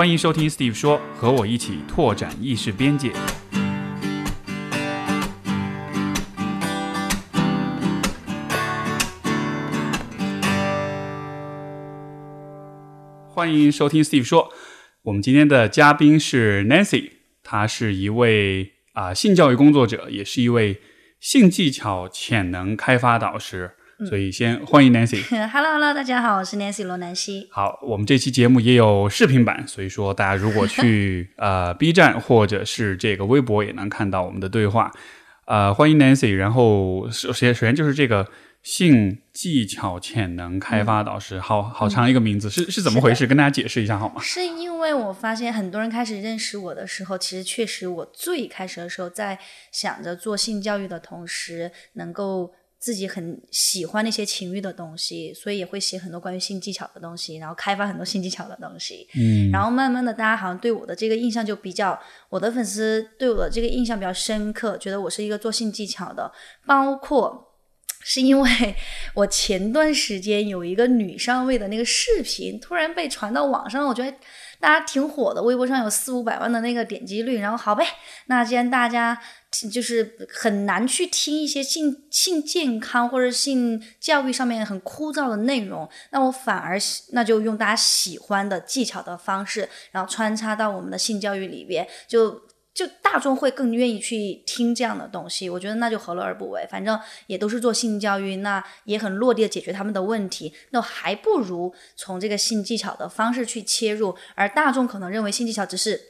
欢迎收听 Steve 说，和我一起拓展意识边界。欢迎收听 Steve 说，我们今天的嘉宾是 Nancy，她是一位啊、性教育工作者，也是一位性技巧潜能开发导师。所以先欢迎 Nancy。Hello Hello，大家好，我是 Nancy 罗南希。好，我们这期节目也有视频版，所以说大家如果去 呃 B 站或者是这个微博，也能看到我们的对话。呃，欢迎 Nancy。然后首先首先就是这个性技巧潜能开发导师，好好长一个名字，是是怎么回事？跟大家解释一下好吗？是因为我发现很多人开始认识我的时候，其实确实我最开始的时候在想着做性教育的同时，能够自己很喜欢那些情欲的东西，所以也会写很多关于性技巧的东西，然后开发很多性技巧的东西。嗯，然后慢慢的，大家好像对我的这个印象就比较，我的粉丝对我的这个印象比较深刻，觉得我是一个做性技巧的，包括。是因为 我前段时间有一个女上位的那个视频突然被传到网上，我觉得大家挺火的，微博上有四五百万的那个点击率。然后好呗，那既然大家就是很难去听一些性性健康或者性教育上面很枯燥的内容，那我反而那就用大家喜欢的技巧的方式，然后穿插到我们的性教育里边，就。就大众会更愿意去听这样的东西，我觉得那就何乐而不为？反正也都是做性教育，那也很落地的解决他们的问题，那还不如从这个性技巧的方式去切入。而大众可能认为性技巧只是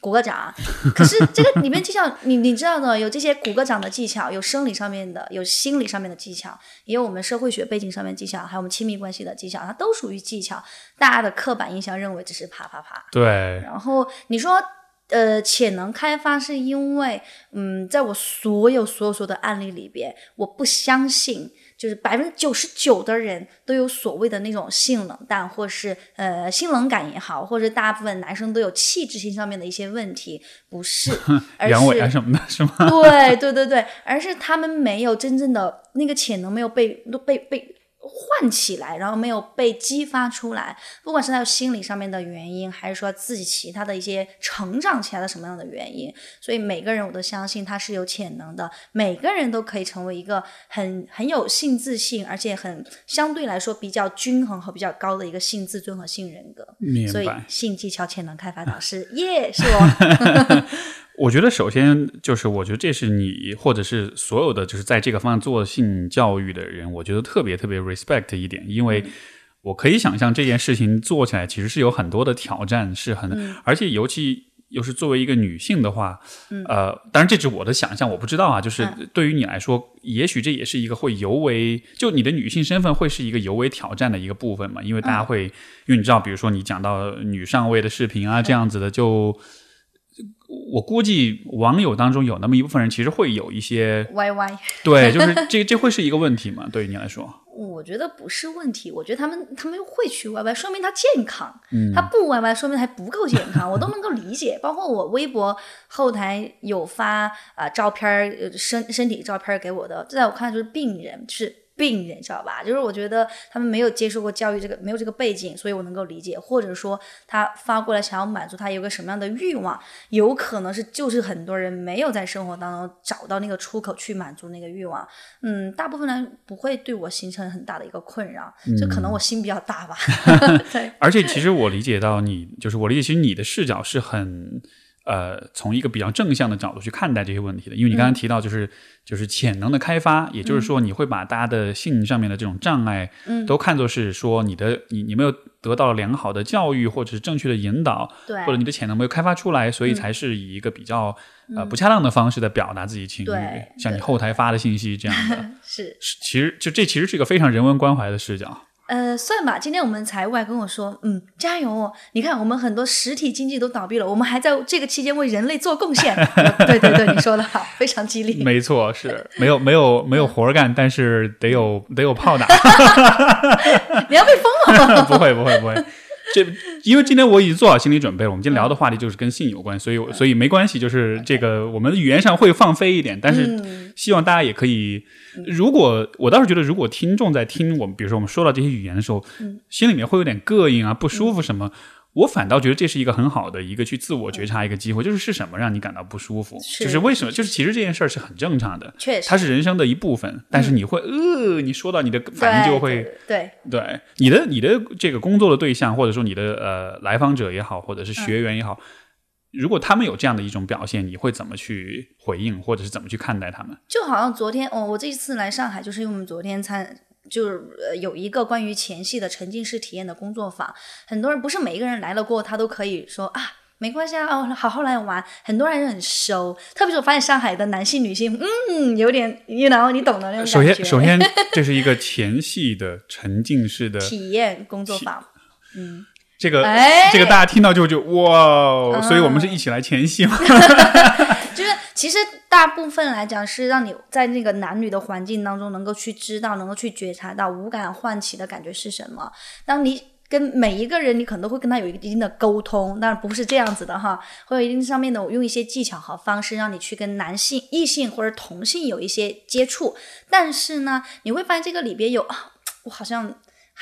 鼓个掌，可是这个里面技巧，你你知道的，有这些鼓个掌的技巧，有生理上面的，有心理上面的技巧，也有我们社会学背景上面的技巧，还有我们亲密关系的技巧，它都属于技巧。大家的刻板印象认为只是啪啪啪，对，然后你说。呃，潜能开发是因为，嗯，在我所有所有所有的案例里边，我不相信，就是百分之九十九的人都有所谓的那种性冷淡，或是呃性冷感也好，或者大部分男生都有气质性上面的一些问题，不是，而阳痿啊是什么的，是吗？对对对对，而是他们没有真正的那个潜能没有被都被被唤起来，然后没有被激发出来，不管是他心理上面的原因，还是说自己其他的一些成长起来的什么样的原因，所以每个人我都相信他是有潜能的，每个人都可以成为一个很很有性自信，而且很相对来说比较均衡和比较高的一个性自尊和性人格。所以。性技巧潜能开发导师，耶，是我。我觉得首先就是，我觉得这是你或者是所有的就是在这个方向做性教育的人，我觉得特别特别 respect 一点，因为我可以想象这件事情做起来其实是有很多的挑战，是很，而且尤其又是作为一个女性的话，呃，当然这只是我的想象，我不知道啊，就是对于你来说，也许这也是一个会尤为就你的女性身份会是一个尤为挑战的一个部分嘛，因为大家会，因为你知道，比如说你讲到女上位的视频啊这样子的，就。我估计网友当中有那么一部分人，其实会有一些歪歪。对，就是这这会是一个问题嘛？对于你来说，我觉得不是问题，我觉得他们他们会去歪歪说明他健康。嗯，他不歪歪说明还不够健康，我都能够理解。包括我微博后台有发啊、呃、照片儿身身体照片儿给我的，在我看来就是病人，就是。病人知道吧？就是我觉得他们没有接受过教育，这个没有这个背景，所以我能够理解。或者说他发过来想要满足他有个什么样的欲望，有可能是就是很多人没有在生活当中找到那个出口去满足那个欲望。嗯，大部分人不会对我形成很大的一个困扰，就可能我心比较大吧。对，而且其实我理解到你，就是我理解，其实你的视角是很。呃，从一个比较正向的角度去看待这些问题的，因为你刚才提到，就是、嗯、就是潜能的开发，也就是说，你会把大家的性上面的这种障碍，嗯，都看作是说你的你你没有得到良好的教育，或者是正确的引导，对，或者你的潜能没有开发出来，所以才是以一个比较、嗯、呃不恰当的方式在表达自己情绪，像你后台发的信息这样的，是，其实就这其实是一个非常人文关怀的视角。呃，算吧。今天我们财务还跟我说，嗯，加油哦！你看，我们很多实体经济都倒闭了，我们还在这个期间为人类做贡献。对对对，你说的好，非常激励。没错，是没有没有没有活干，但是得有得有炮打。你要被封了？不会不会不会。这因为今天我已经做好心理准备了，我们今天聊的话题就是跟性有关，所以所以没关系，就是这个我们语言上会放飞一点，但是希望大家也可以。如果我倒是觉得，如果听众在听我们，比如说我们说到这些语言的时候，心里面会有点膈应啊、不舒服什么，我反倒觉得这是一个很好的一个去自我觉察一个机会，就是是什么让你感到不舒服，是。就是为什么，就是其实这件事儿是很正常的，确实。它是人生的一部分，但是你会呃，你说到你的反应就会。对对。你的你的这个工作的对象，或者说你的呃来访者也好，或者是学员也好，如果他们有这样的一种表现，你会怎么去回应，或者是怎么去看待他们？就好像昨天，哦，我这一次来上海，就是因为我们昨天参，就是呃有一个关于前戏的沉浸式体验的工作坊，很多人不是每一个人来了过，他都可以说啊。没关系啊，哦，好好来玩。很多人很收，特别是我发现上海的男性、女性，嗯，有点，you know，你懂的那种首先，首先这是一个前戏的沉浸式的体验工作坊，嗯，这个、哎这个大家听到就就哇，哦所以我们是一起来前戏嘛。其实大部分来讲是让你在那个男女的环境当中能够去知道，能够去觉察到五感唤起的感觉是什么。当你跟每一个人，你可能都会跟他有一定的沟通，当然不是这样子的哈，会有一定上面的我用一些技巧和方式，让你去跟男性、异性或者同性有一些接触。但是呢，你会发现这个里边有啊，我好像。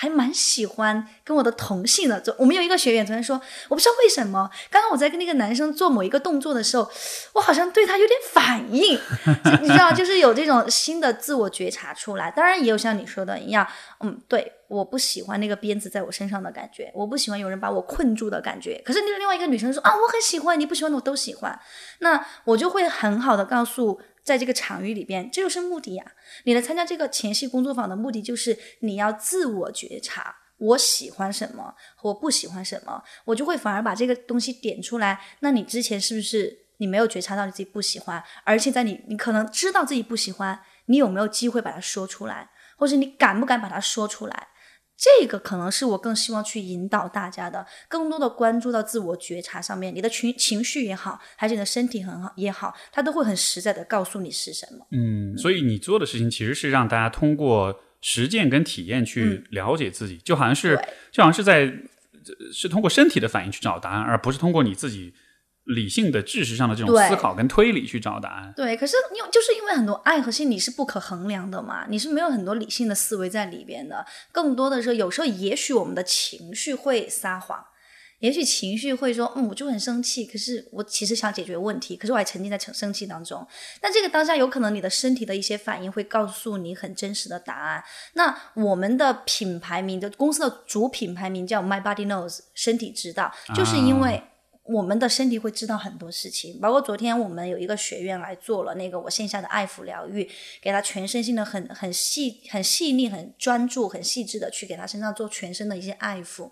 还蛮喜欢跟我的同性的，做我们有一个学员昨天说，我不知道为什么，刚刚我在跟那个男生做某一个动作的时候，我好像对他有点反应，你知道，就是有这种新的自我觉察出来。当然也有像你说的一样，嗯，对，我不喜欢那个鞭子在我身上的感觉，我不喜欢有人把我困住的感觉。可是那另外一个女生说啊，我很喜欢，你不喜欢的我都喜欢，那我就会很好的告诉。在这个场域里边，这就是目的呀。你来参加这个前戏工作坊的目的，就是你要自我觉察，我喜欢什么，我不喜欢什么，我就会反而把这个东西点出来。那你之前是不是你没有觉察到你自己不喜欢？而且在你你可能知道自己不喜欢，你有没有机会把它说出来，或者你敢不敢把它说出来？这个可能是我更希望去引导大家的，更多的关注到自我觉察上面。你的情情绪也好，还是你的身体很好也好，它都会很实在的告诉你是什么。嗯，所以你做的事情其实是让大家通过实践跟体验去了解自己，就好像是就好像是在是通过身体的反应去找答案，而不是通过你自己理性的知识上的这种思考跟推理去找答案。对，可是因为就是因为很多爱和心理是不可衡量的嘛，你是没有很多理性的思维在里边的，更多的是有时候也许我们的情绪会撒谎。也许情绪会说，嗯，我就很生气，可是我其实想解决问题，可是我还沉浸在生生气当中。那这个当下有可能你的身体的一些反应会告诉你很真实的答案。那我们的品牌名的公司的主品牌名叫 My Body Knows，身体知道，就是因为我们的身体会知道很多事情。包括昨天我们有一个学院来做了那个我线下的爱抚疗愈，给他全身心的很很细、很细腻、很专注、很细致的去给他身上做全身的一些爱抚。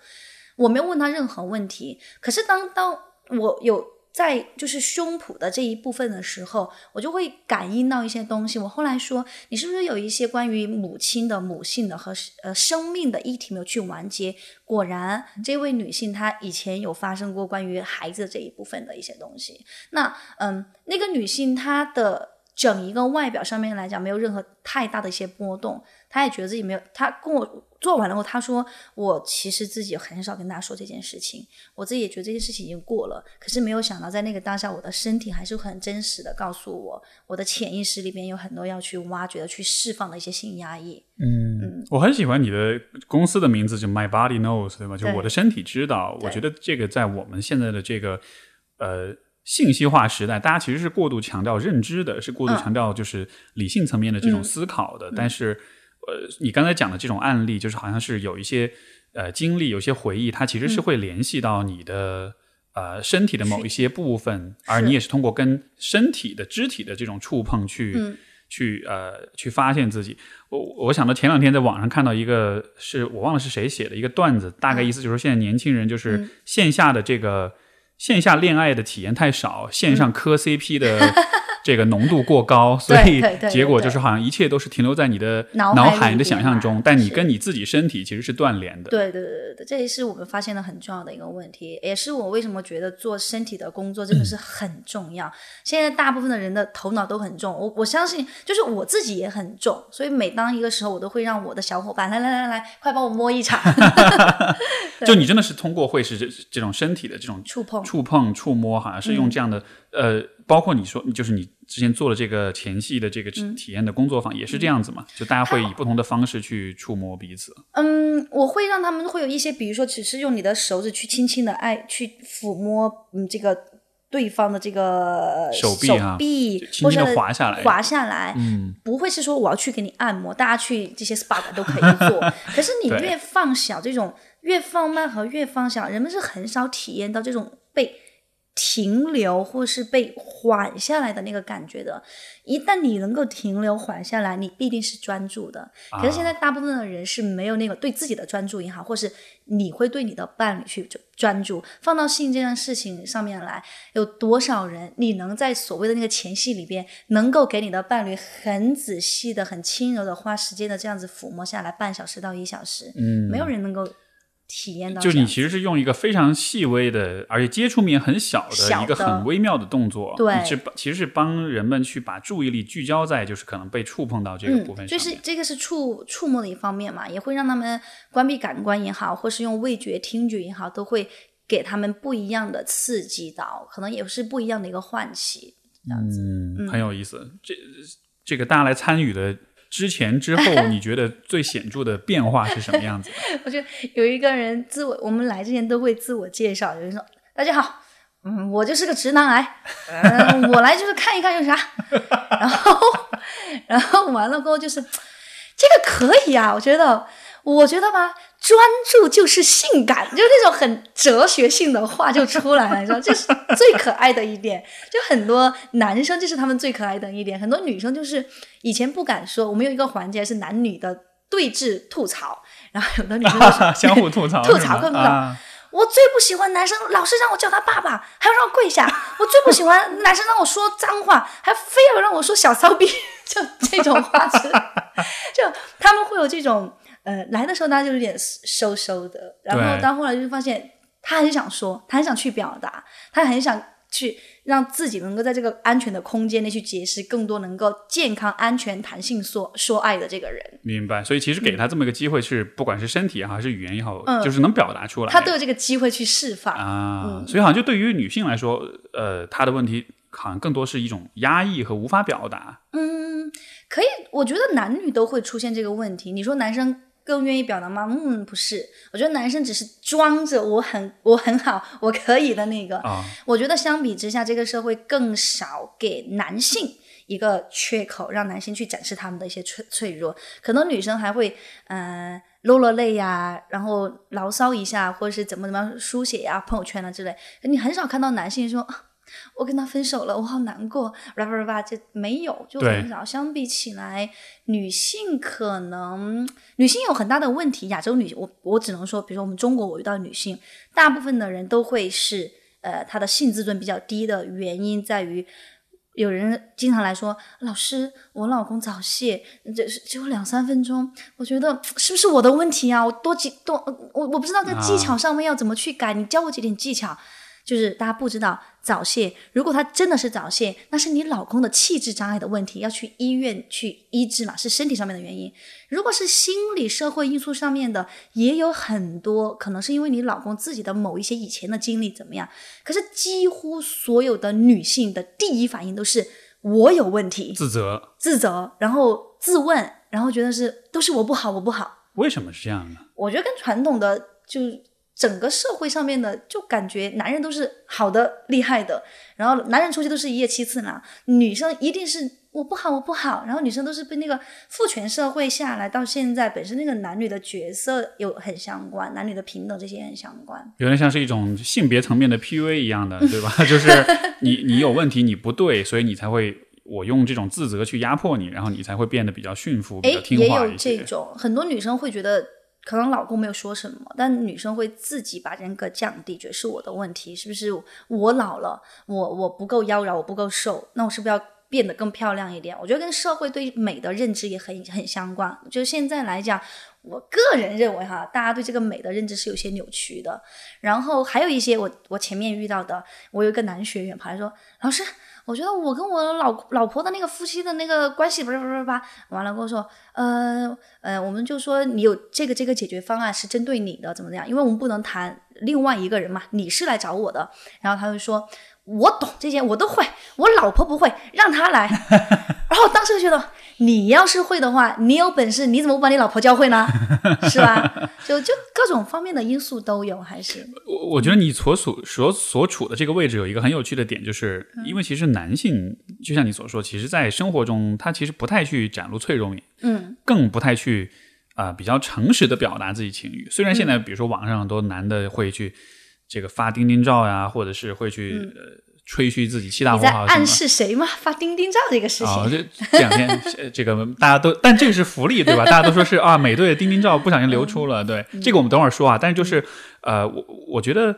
我没有问他任何问题，可是当当我有在就是胸脯的这一部分的时候，我就会感应到一些东西。我后来说，你是不是有一些关于母亲的、母性的和呃生命的议题没有去完结？果然，这位女性她以前有发生过关于孩子这一部分的一些东西。那嗯，那个女性她的整一个外表上面来讲，没有任何太大的一些波动，她也觉得自己没有，她跟我。做完了后，他说：“我其实自己很少跟大家说这件事情，我自己也觉得这件事情已经过了。可是没有想到，在那个当下，我的身体还是很真实的告诉我，我的潜意识里边有很多要去挖掘的、去释放的一些性压抑。嗯，我很喜欢你的公司的名字，就 My Body Knows，对吧？就我的身体知道。我觉得这个在我们现在的这个呃信息化时代，大家其实是过度强调认知的，是过度嗯强调就是理性层面的这种思考的。但是，呃，你刚才讲的这种案例，就是好像是有一些呃经历，有一些回忆，它其实嗯是会联系到你的。呃，身体的某一些部分，而你也是通过跟身体的肢体的这种触碰去、嗯去呃去发现自己。我我想到前两天在网上看到一个是我忘了是谁写的一个段子，大概意思就是说现在年轻人就是嗯线下的这个、线下恋爱的体验太少，线上磕 CP 的 这个浓度过高，所以结果就是好像一切都是停留在你的脑海你的想象中，但你跟你自己身体其实是断联的。对对对对对，这也是我们发现的很重要的一个问题，也是我为什么觉得做身体的工作真的是很重要。现在大部分的人的头脑都很重，我我相信，就是我自己也很重，所以每当一个时候，我都会让我的小伙伴来来来来，快帮我摸一场 就你真的是通过会是这这种身体的这种触碰。触碰、触摸，好像是用这样的、呃，包括你说，就是你之前做的这个前戏的这个嗯体验的工作坊也是这样子嘛？就大家会以不同的方式去触摸彼此。嗯，我会让他们会有一些，比如说，只是用你的手指去轻轻的爱去抚摸，嗯，这个对方的这个手臂手臂轻轻地或者滑下来滑下来，嗯，不会是说我要去给你按摩，大家去这些 SPA 馆都可以做。可是你越放小，这种越放慢和越放小，人们是很少体验到这种被停留或是被缓下来的那个感觉的。一旦你能够停留缓下来，你必定是专注的。可是现在大部分的人是没有那个对自己的专注也好，或是你会对你的伴侣去专注。放到性这件事情上面来，有多少人你能在所谓的那个前戏里边，能够给你的伴侣很仔细的、很轻柔的花时间的这样子抚摸下来，半小时到一小时，嗯没有人能够体验到。就你其实是用一个非常细微的，而且接触面很小的小一个很微妙的动作，对你是帮其实是帮人们去把注意力聚焦在就是可能被触碰到这个部分。就是这个是触触摸的一方面嘛，也会让他们关闭感官也好，或是用味觉、听觉也好，都会给他们不一样的刺激到，可能也是不一样的一个唤起，这样子。嗯，很有意思。这这个大家来参与的之前之后，你觉得最显著的变化是什么样子？我觉得有一个人自我，我们来之前都会自我介绍，有人说：“大家好，嗯，我就是个直男癌，嗯，我来就是看一看有啥。”然后，然后完了过后就是这个可以啊，我觉得，我觉得吧，专注就是性感，就是那种很哲学性的话就出来了，你知道，这是最可爱的一点。就很多男生这是他们最可爱的一点，很多女生就是以前不敢说，我们有一个环节是男女的对峙吐槽，然后有的女生就是相互吐槽，吐槽更我最不喜欢男生老是让我叫他爸爸，还要让我跪下。我最不喜欢男生让我说脏话，还非要让我说小骚逼，就这种话是，就他们会有这种呃，来的时候大家就有点收收的，然后到后来就发现他很想说，他很想去表达，他很想去让自己能够在这个安全的空间内去结识更多能够健康、安全、弹性说说爱的这个人。明白。所以其实给他这么一个机会是，不管是身体也好，还是语言也好，嗯就是能表达出来。他都有这个机会去释放。啊，所以好像就对于女性来说，呃，她的问题好像更多是一种压抑和无法表达。嗯，可以，我觉得男女都会出现这个问题。你说男生更愿意表达吗？嗯，不是，我觉得男生只是装着我很我很好，我可以的那个。啊我觉得相比之下，这个社会更少给男性一个缺口，让男性去展示他们的一些脆脆弱。可能女生还会呃落落泪呀、然后牢骚一下，或者是怎么怎么样书写呀、朋友圈啊之类。你很少看到男性说。啊我跟他分手了，我好难过，叭叭叭，这没有，就很少。相比起来，女性可能女性有很大的问题。亚洲女，我我只能说，比如说我们中国，我遇到女性，大部分的人都会是呃，她的性自尊比较低的原因在于。有人经常来说，老师，我老公早泄，这只有两三分钟，我觉得是不是我的问题啊？我多几多，我我不知道在技巧上面要怎么去改，你教我几点技巧。就是大家不知道早泄，如果他真的是早泄，那是你老公的气质障碍的问题，要去医院去医治嘛，是身体上面的原因。如果是心理社会因素上面的，也有很多可能是因为你老公自己的某一些以前的经历怎么样。可是几乎所有的女性的第一反应都是我有问题，自责，自责，然后自问，然后觉得是都是我不好，我不好。为什么是这样呢？我觉得跟传统的就整个社会上面的，就感觉男人都是好的、厉害的，然后男人出去都是一夜七次呢，女生一定是我不好，我不好，然后女生都是被那个父权社会下来到现在，本身那个男女的角色有很相关，男女的平等这些也很相关。有点像是一种性别层面的 PUA 一样的，对吧？就是你你有问题，你不对，所以你才会我用这种自责去压迫你，然后你才会变得比较驯服、比诶较，听也有话一些。这种，很多女生会觉得，可能老公没有说什么，但女生会自己把人格降低，觉得是我的问题，是不是我老了，我我不够妖娆，我不够瘦，那我是不是要变得更漂亮一点？我觉得跟社会对美的认知也很很相关。就现在来讲，我个人认为哈，大家对这个美的认知是有些扭曲的。然后还有一些我我前面遇到的，我有一个男学员跑来说，老师。我觉得我跟我老老婆的那个夫妻的那个关系，不是不是吧，完了跟我说，呃呃，我们就说你有这个这个解决方案是针对你的，怎么怎么样？因为我们不能谈另外一个人嘛，你是来找我的。然后他就说，我懂这些，我都会，我老婆不会，让他来。然后当时就觉得，你要是会的话，你有本事，你怎么不把你老婆教会呢？是吧？就就各种方面的因素都有，还是我我觉得你所处所所处的这个位置有一个很有趣的点，就是因为其实男性就像你所说，其实在生活中他其实不太去展露脆弱面，嗯更不太去啊、比较诚实的表达自己情绪。虽然现在比如说网上很多男的会去这个发钉钉照呀，或者是会去、呃吹嘘自己七大你在暗。示谁吗？发钉钉照这个事情，啊、这这两天 呃这个大家都，但这个是福利对吧？大家都说是啊，美队的钉钉照不小心流出了，对这个我们等会儿说啊。但是就是呃，我我觉得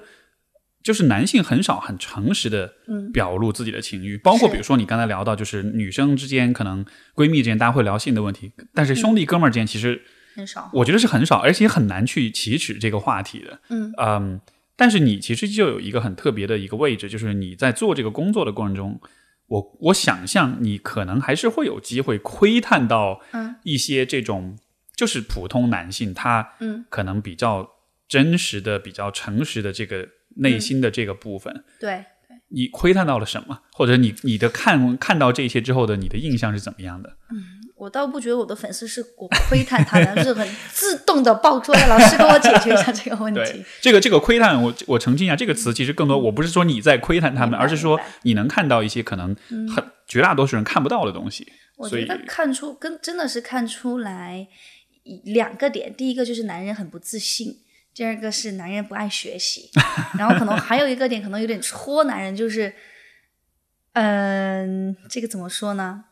就是男性很少很诚实的表露自己的情绪，包括比如说你刚才聊到，就是女生之间可能闺蜜之间大家会聊性的问题，但是兄弟哥们儿之间其实很少。我觉得是很少，而且很难去启齿这个话题的。嗯但是你其实就有一个很特别的一个位置，就是你在做这个工作的过程中，我我想象你可能还是会有机会窥探到嗯一些这种就是普通男性他嗯可能比较真实的、比较诚实的这个内心的这个部分。对，你窥探到了什么？或者你你的看看到这些之后的你的印象是怎么样的？我倒不觉得我的粉丝是我窥探他的，是很自动的爆出来。老师给我解决一下这个问对题。，这个这个窥探，我我澄清一下，这个词其实更多，我不是说你在窥探他们，而是说你能看到一些可能很绝大多数人看不到的东西。我觉得看出跟真的是看出来一两个点，第一个就是男人很不自信，第二个是男人不爱学习，然后可能还有一个点可能有点戳男人，就是，嗯、这个怎么说呢？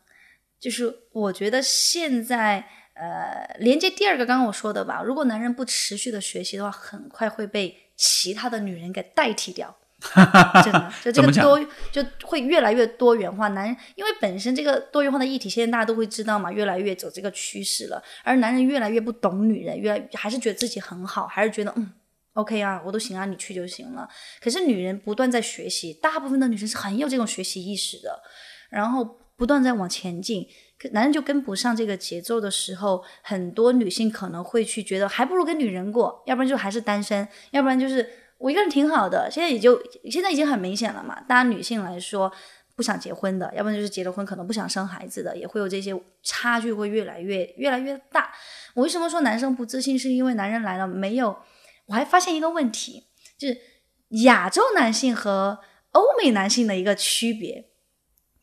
就是我觉得现在。呃，连接第二个刚刚我说的吧，如果男人不持续的学习的话，很快会被其他的女人给代替掉。真的，就这个多就会越来越多元化。男人因为本身这个多元化的议题，现在大家都会知道嘛，越来越走这个趋势了。而男人越来越不懂女人，越来还是觉得自己很好，还是觉得嗯 OK 啊，我都行啊，你去就行了。可是女人不断在学习，大部分的女生是很有这种学习意识的，然后不断在往前进。男人就跟不上这个节奏的时候，很多女性可能会去觉得，还不如跟女人过，要不然就还是单身，要不然就是我一个人挺好的。现在也就现在已经很明显了嘛，大家女性来说不想结婚的，要不然就是结了婚可能不想生孩子的，也会有这些差距会越来越越来越大。我为什么说男生不自信？是因为男人来了没有？我还发现一个问题，就是亚洲男性和欧美男性的一个区别。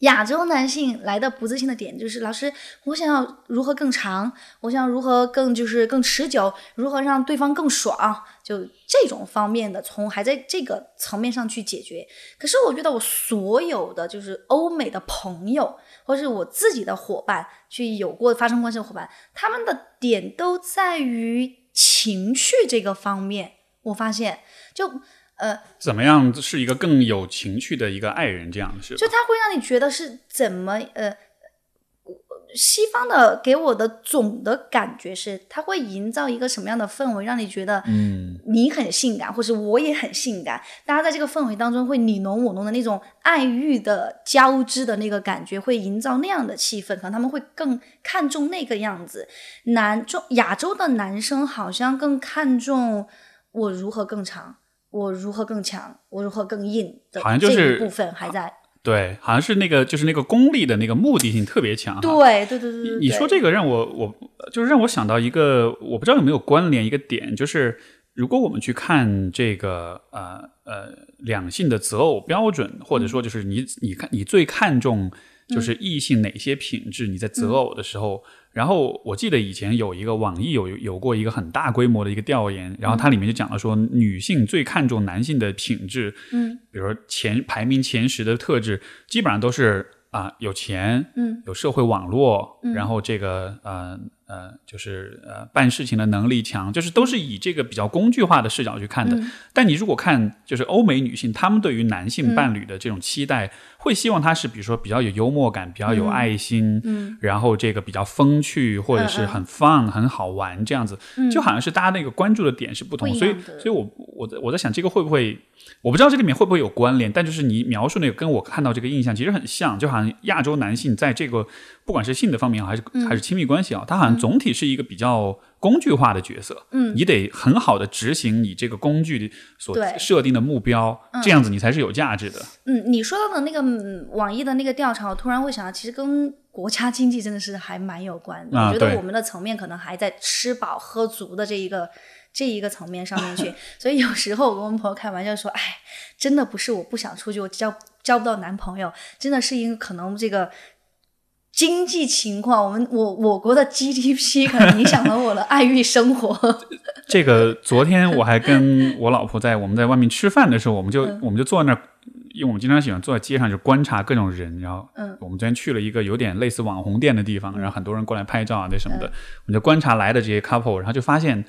亚洲男性来的不自信的点就是，老师，我想要如何更长，我想要如何更就是更持久，如何让对方更爽，就这种方面的，从还在这个层面上去解决。可是我觉得我所有的就是欧美的朋友，或是我自己的伙伴，去有过发生关系的伙伴，他们的点都在于情绪这个方面。我发现，就呃，怎么样是一个更有情趣的一个爱人？这样是吧就他会让你觉得是怎么呃，西方的给我的总的感觉是，他会营造一个什么样的氛围，让你觉得嗯你很性感，或是我也很性感，大家在这个氛围当中会你侬我侬的那种爱欲的交织的那个感觉，会营造那样的气氛，可能他们会更看重那个样子。男中亚洲的男生好像更看重我如何更长。我如何更强，我如何更硬的好像就是部分还在。对，好像是那个就是那个功利的那个目的性特别强。对对对对对，你说这个让我我就是让我想到一个，我不知道有没有关联一个点，就是如果我们去看这个呃呃两性的择偶标准，或者说就是你你看你最看重就是异性哪些品质，你在择偶的时候。然后我记得以前有一个网易有有过一个很大规模的一个调研，然后它里面就讲了说，女性最看重男性的品质，嗯，比如说前排名前十的特质，基本上都是啊、有钱，嗯，有社会网络，然后这个呃呃就是呃办事情的能力强，就是都是以这个比较工具化的视角去看的。嗯。但你如果看就是欧美女性，她们对于男性伴侣的这种期待，会希望他是比如说比较有幽默感，比较有爱心，嗯，然后这个比较风趣，或者是很 fun、很好玩这样子，就好像是大家那个关注的点是不同，所以所以我我在我在想这个会不会，我不知道这里面会不会有关联，但就是你描述那个跟我看到这个印象其实很像，就好像亚洲男性在这个不管是性的方面还是、还是亲密关系啊，他好像总体是一个比较工具化的角色，嗯你得很好的执行你这个工具所设定的目标，这样子你才是有价值的。嗯，你说到的那个、嗯网易的那个调查，我突然会想到，其实跟国家经济真的是还蛮有关的。啊我觉得我们的层面可能还在吃饱喝足的这一个这一个层面上面去，所以有时候我跟我们朋友开玩笑说，哎，真的不是我不想出去，我交交不到男朋友，真的是因为可能这个。经济情况，我们我我国的 GDP 可能影响了我的爱欲生活。这个昨天我还跟我老婆在我们在外面吃饭的时候，我们就、嗯。我们就坐在那儿，因为我们经常喜欢坐在街上就观察各种人，然后嗯。我们昨天去了一个有点类似网红店的地方，然后很多人过来拍照啊那什么嗯。的，我们就观察来的这些 couple，然后就发现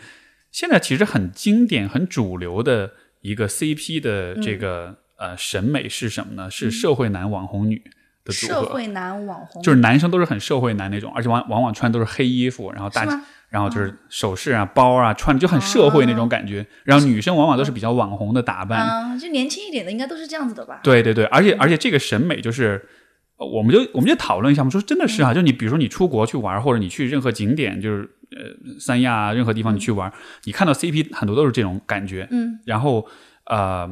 现在其实很经典、很主流的一个 CP 的这个、呃审美是什么呢？是社会男网红女的组合。社会男网红就是男生都是很社会男那种，而且往往往穿都是黑衣服，然后大然后就是首饰啊、包啊，穿的就很社会那种感觉。然后女生往往都是比较网红的打扮，啊、就年轻一点的应该都是这样子的吧？对对对，而且而且这个审美就是，呃我们就我们就讨论一下，我们说真的是啊，就你比如说你出国去玩，或者你去任何景点，就是呃三亚啊任何地方你去玩，你看到 CP 很多都是这种感觉，嗯，然后呃。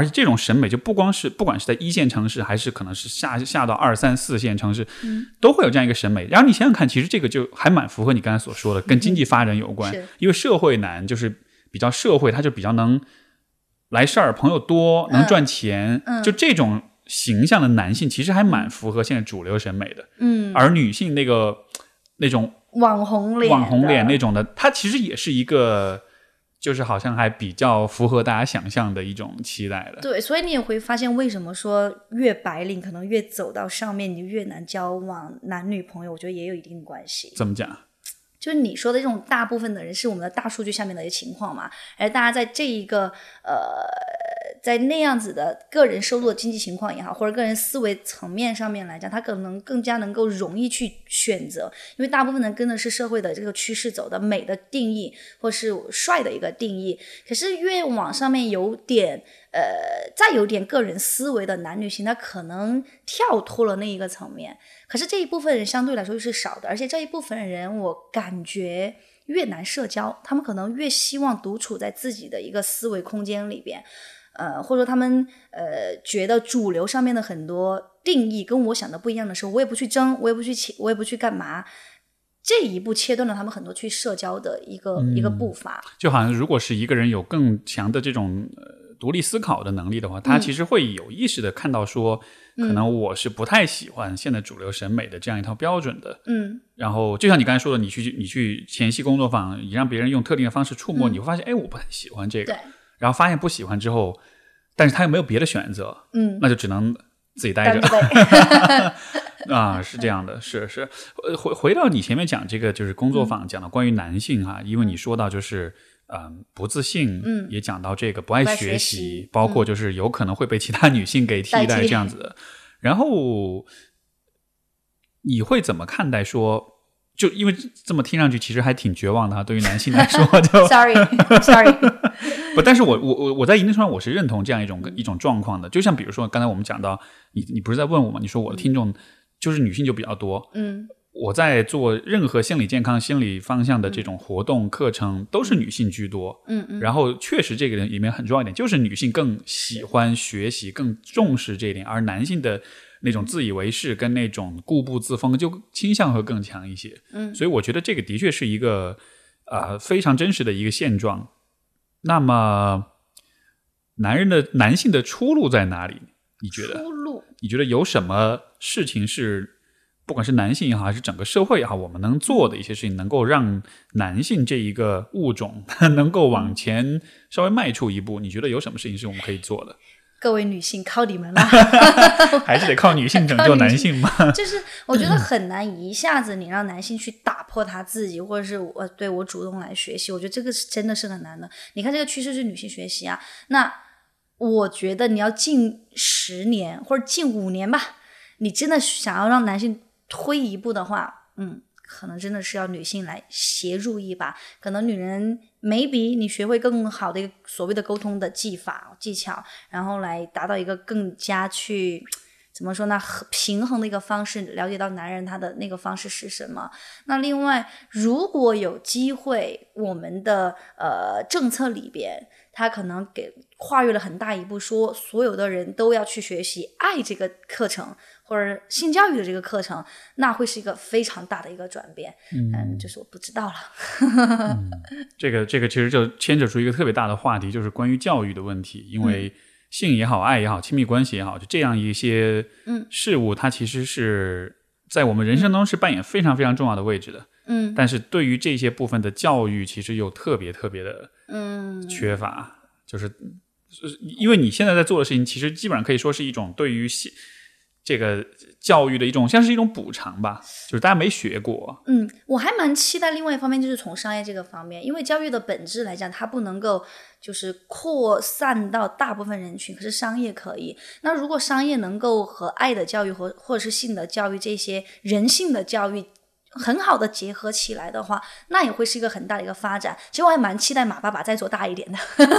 而且这种审美就不光是，不管是在一线城市，还是可能是下下到二三四线城市，嗯都会有这样一个审美。然后你想想看，其实这个就还蛮符合你刚才所说的，跟经济发展有关。是因为社会男就是比较社会，他就比较能来事儿，朋友多，能赚钱，嗯就这种形象的男性，其实还蛮符合现在主流审美的。嗯，而女性那个那种网红脸，网红脸那种的，它其实也是一个，就是好像还比较符合大家想象的一种期待的。对，所以你也会发现，为什么说越白领可能越走到上面，你越难交往男女朋友，我觉得也有一定的关系。怎么讲？就是你说的这种大部分的人是我们的大数据下面的一个情况嘛，而大家在这一个呃，在那样子的个人收入的经济情况也好，或者个人思维层面上面来讲，他可能更加能够容易去选择，因为大部分人跟的是社会的这个趋势走的美的定义，或是帅的一个定义。可是越往上面有点呃，再有点个人思维的男女性，他可能跳脱了那一个层面。可是这一部分人相对来说又是少的，而且这一部分人，我感觉越难社交，他们可能越希望独处在自己的一个思维空间里边，呃，或者说他们呃觉得主流上面的很多定义跟我想的不一样的时候，我也不去争，我也不去切，我也不去干嘛。这一步切断了他们很多去社交的一个、一个步伐。就好像如果是一个人有更强的这种呃独立思考的能力的话，他其实会有意识的看到说，可能我是不太喜欢现在主流审美的这样一套标准的。嗯然后就像你刚才说的，你去你去前戏工作坊，你让别人用特定的方式触摸，你会发现，哎，我不太喜欢这个对。然后发现不喜欢之后，但是他又没有别的选择，嗯，那就只能自己待着。啊，是这样的，是是。呃，回回到你前面讲这个，就是工作坊讲的关于男性哈，因为你说到就是。嗯，不自信，嗯也讲到这个不爱学学习，包括就是有可能会被其他女性给替代这样子。然后你会怎么看待说？就因为这么听上去，其实还挺绝望的哈。对于男性来说，就 Sorry，Sorry，不，但是我我我我在一定程度上我是认同这样一种一种状况的。就像比如说刚才我们讲到，你你不是在问我吗？你说我的听众就是女性就比较多，嗯我在做任何心理健康、心理方向的这种活动课程，都是女性居多。嗯嗯，然后确实这个里面很重要一点，就是女性更喜欢学习，更重视这一点，而男性的那种自以为是跟那种固步自封，就倾向会更强一些。嗯所以我觉得这个的确是一个呃非常真实的一个现状。那么，男人的男性的出路在哪里？你觉得？出路。你觉得有什么事情是，不管是男性也好，还是整个社会也好，我们能做的一些事情，能够让男性这一个物种 能够往前稍微迈出一步？你觉得有什么事情是我们可以做的？各位女性，靠你们了。还是得靠女性拯救男性嘛？就是我觉得很难一下子你让男性去打破他自己，或者是我对我主动来学习，我觉得这个是真的是很难的。你看这个趋势是女性学习啊，那我觉得你要近十年或者近五年吧，你真的想要让男性推一步的话，嗯。可能真的是要女性来协助一把，可能女人眉笔你学会更好的一个所谓的沟通的技法技巧，然后来达到一个更加去怎么说呢？平衡的一个方式，了解到男人他的那个方式是什么。那另外，如果有机会，我们的呃政策里边，他可能给跨越了很大一步，说所有的人都要去学习爱这个课程或者性教育的这个课程，那会是一个非常大的一个转变。嗯，就是我不知道了。这个这个其实就牵扯出一个特别大的话题，就是关于教育的问题，因为。性也好，爱也好，亲密关系也好，就这样一些事物，它其实是在我们人生中是扮演非常非常重要的位置的。嗯，但是对于这些部分的教育，其实又特别特别的嗯缺乏。就是因为你现在在做的事情，其实基本上可以说是一种对于性这个教育的一种，像是一种补偿吧。就是大家没学过。嗯，我还蛮期待另外一方面，就是从商业这个方面，因为教育的本质来讲，它不能够。就是扩散到大部分人群，可是商业可以。那如果商业能够和爱的教育或或者是性的教育这些人性的教育很好的结合起来的话，那也会是一个很大的一个发展。其实我还蛮期待马爸爸再做大一点的，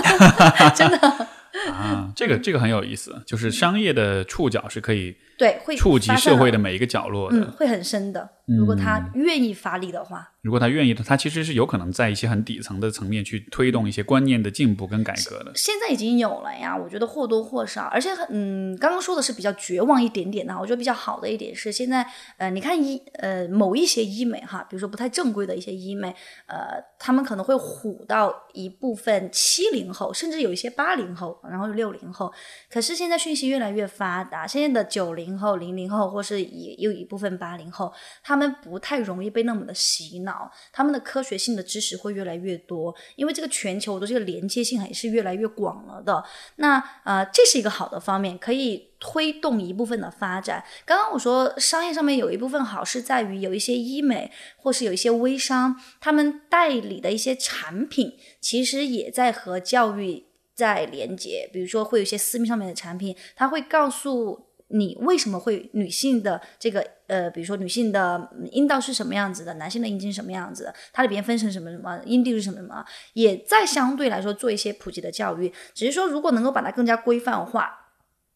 真的。啊，这个这个很有意思，就是商业的触角是可以对会触及社会的每一个角落的，会很深的。如果他愿意发力的话，如果他愿意的，他其实是有可能在一些很底层的层面去推动一些观念的进步跟改革的。现在已经有了呀，我觉得或多或少，而且嗯，刚刚说的是比较绝望一点点的，我觉得比较好的一点是，现在呃，你看医呃某一些医美哈，比如说不太正规的一些医美，呃，他们可能会唬到一部分七零后，甚至有一些八零后，然后六零后。可是现在讯息越来越发达，现在的九零后、零零后，或是也有一部分八零后，他们。他们不太容易被那么的洗脑，他们的科学性的知识会越来越多，因为这个全球的这个连接性还是越来越广了的。那呃，这是一个好的方面，可以推动一部分的发展。刚刚我说商业上面有一部分好是在于有一些医美或是有一些微商，他们代理的一些产品，其实也在和教育在连接。比如说会有一些私密上面的产品，他会告诉。你为什么会女性的这个呃，比如说女性的阴道是什么样子的，男性的阴茎什么样子的，它里边分成什么什么，阴蒂是什么什么，也在相对来说做一些普及的教育。只是说，如果能够把它更加规范化，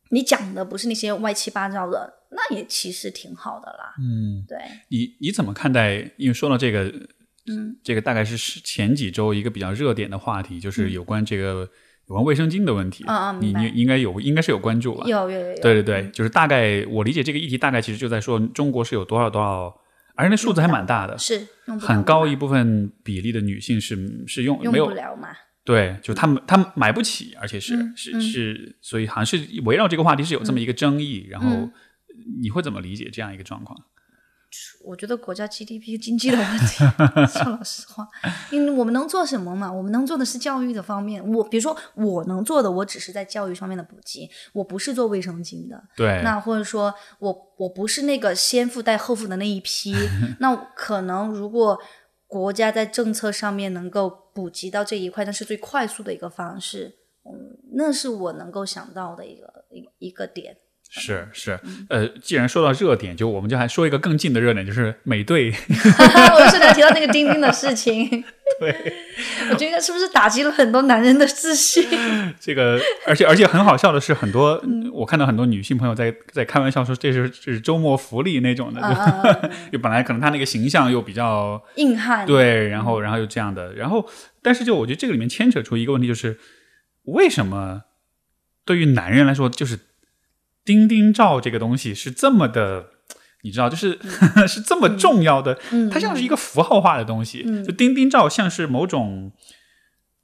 你讲的不是那些歪七八糟的，那也其实挺好的啦。嗯，对。你你怎么看待？因为说到这个，嗯，这个大概是前几周一个比较热点的话题，就是有关这个。有关卫生巾的问题，你你应该有，应该是有关注吧？有有有。对对对，就是大概我理解这个议题，大概其实就在说中国是有多少多少，而且那数字还蛮大的，是很高一部分比例的女性是是用没有不了嘛？对，就他们他们买不起，而且是是是，所以好像是围绕这个话题是有这么一个争议。然后你会怎么理解这样一个状况？我觉得国家 GDP 经济的问题，说老实话，因为我们能做什么嘛？我们能做的是教育的方面。我比如说，我能做的，我只是在教育方面的普及。我不是做卫生巾的，对。那或者说我我不是那个先富带后富的那一批。那可能如果国家在政策上面能够普及到这一块，那是最快速的一个方式。嗯，那是我能够想到的一个一一个点。是是，呃，既然说到热点，就我们就还说一个更近的热点，就是美队。我是刚提到那个钉钉的事情。对，我觉得是不是打击了很多男人的自信？这个，而且而且很好笑的是，很多我看到很多女性朋友在在开玩笑说，这是这是周末福利那种的，就本来可能他那个形象又比较硬汉，对，然后然后又这样的，然后但是就我觉得这个里面牵扯出一个问题，就是为什么对于男人来说，就是。钉钉照这个东西是这么的，你知道，就是 是这么重要的，它像是一个符号化的东西。就钉钉照像是某种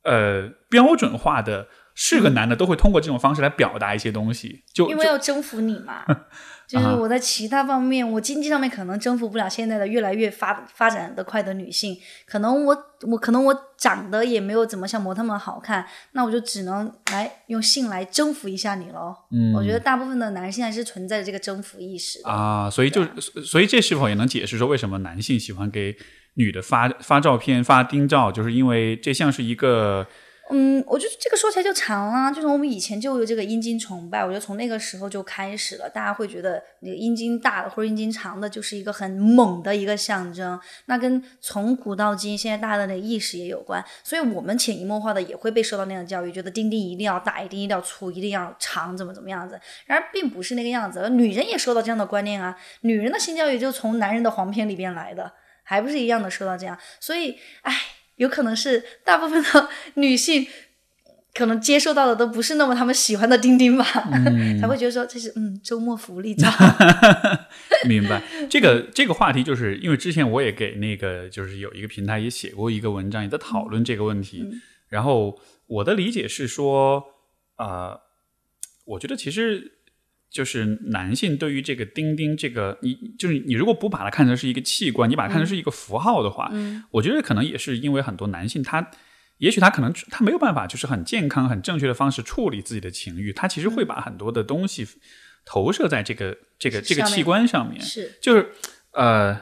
呃标准化的，是个男的都会通过这种方式来表达一些东西，就因为要征服你嘛。就是我在其他方面，我经济上面可能征服不了现在的越来越发发展的快的女性，可能我我可能我长得也没有怎么像模特们好看，那我就只能来用性来征服一下你喽。嗯，我觉得大部分的男性还是存在着这个征服意识啊，所以就所以这是否也能解释说为什么男性喜欢给女的发发照片、发丁照，就是因为这像是一个。嗯，我觉得这个说起来就长了，就是我们以前就有这个阴茎崇拜，我觉得从那个时候就开始了，大家会觉得那个阴茎大的或者阴茎长的就是一个很猛的一个象征，那跟从古到今现在大家的那个意识也有关，所以我们潜移默化的也会被受到那样的教育，觉得丁丁一定要大，一定一定要粗，一定要长，怎么怎么样子，然而并不是那个样子，女人也受到这样的观念啊，女人的性教育就从男人的黄片里边来的，还不是一样的受到这样，所以，唉。有可能是大部分的 女性可能接受到的都不是那么他们喜欢的钉钉吧，才会觉得说这是嗯周末福利照。明白这个这个话题，就是因为之前我也给那个就是有一个平台也写过一个文章，也在讨论这个问题。然后我的理解是说，呃，我觉得其实。就是男性对于这个钉钉，这个你就是你，如果不把它看成是一个器官，你把它看成是一个符号的话，嗯，我觉得可能也是因为很多男性他，也许他可能他没有办法，就是很健康、很正确的方式处理自己的情欲，他其实会把很多的东西投射在这个这个这个器官上面，是。就是呃，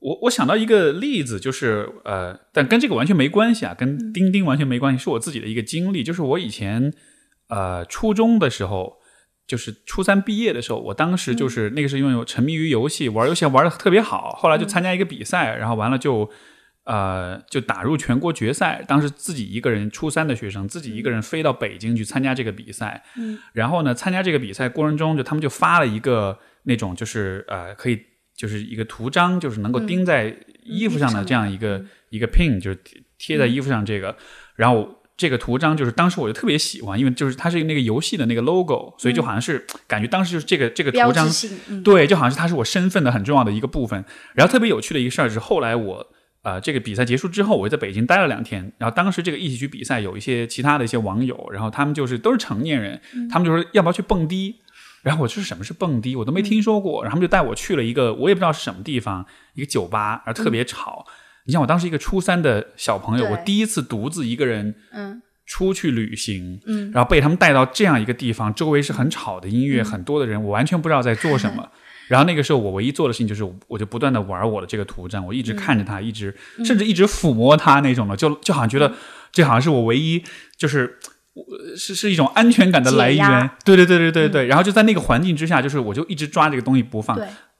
我我想到一个例子，就是呃，但跟这个完全没关系啊，跟钉钉完全没关系，是我自己的一个经历，就是我以前呃初中的时候。就是初三毕业的时候，我当时就是那个是因为我沉迷于游戏，玩游戏玩的特别好，后来就参加一个比赛，然后完了就，呃，就打入全国决赛。当时自己一个人，初三的学生，自己一个人飞到北京去参加这个比赛。嗯，然后呢，参加这个比赛过程中，就他们就发了一个那种就是呃，可以就是一个图章，就是能够钉在衣服上的这样一个一个 pin，就是贴在衣服上这个，然后。这个图章就是当时我就特别喜欢，因为就是它是那个游戏的那个 logo，所以就好像是感觉当时就是这个这个图章，对，就好像是它是我身份的很重要的一个部分。然后特别有趣的一个事儿是，后来我呃这个比赛结束之后，我在北京待了两天。然后当时这个一起去比赛有一些其他的一些网友，然后他们就是都是成年人，他们就说要不要去蹦迪？然后我说什么是蹦迪？我都没听说过。然后他们就带我去了一个我也不知道是什么地方，一个酒吧，然后特别吵。你像我当时一个初三的小朋友，我第一次独自一个人，嗯，出去旅行，嗯，然后被他们带到这样一个地方，周围是很吵的音乐，很多的人，我完全不知道在做什么。然后那个时候，我唯一做的事情就是，我就不断的玩我的这个图章，我一直看着它，一直甚至一直抚摸它那种的，就就好像觉得这好像是我唯一就是是是一种安全感的来源。对对对对对对。然后就在那个环境之下，就是我就一直抓这个东西不放。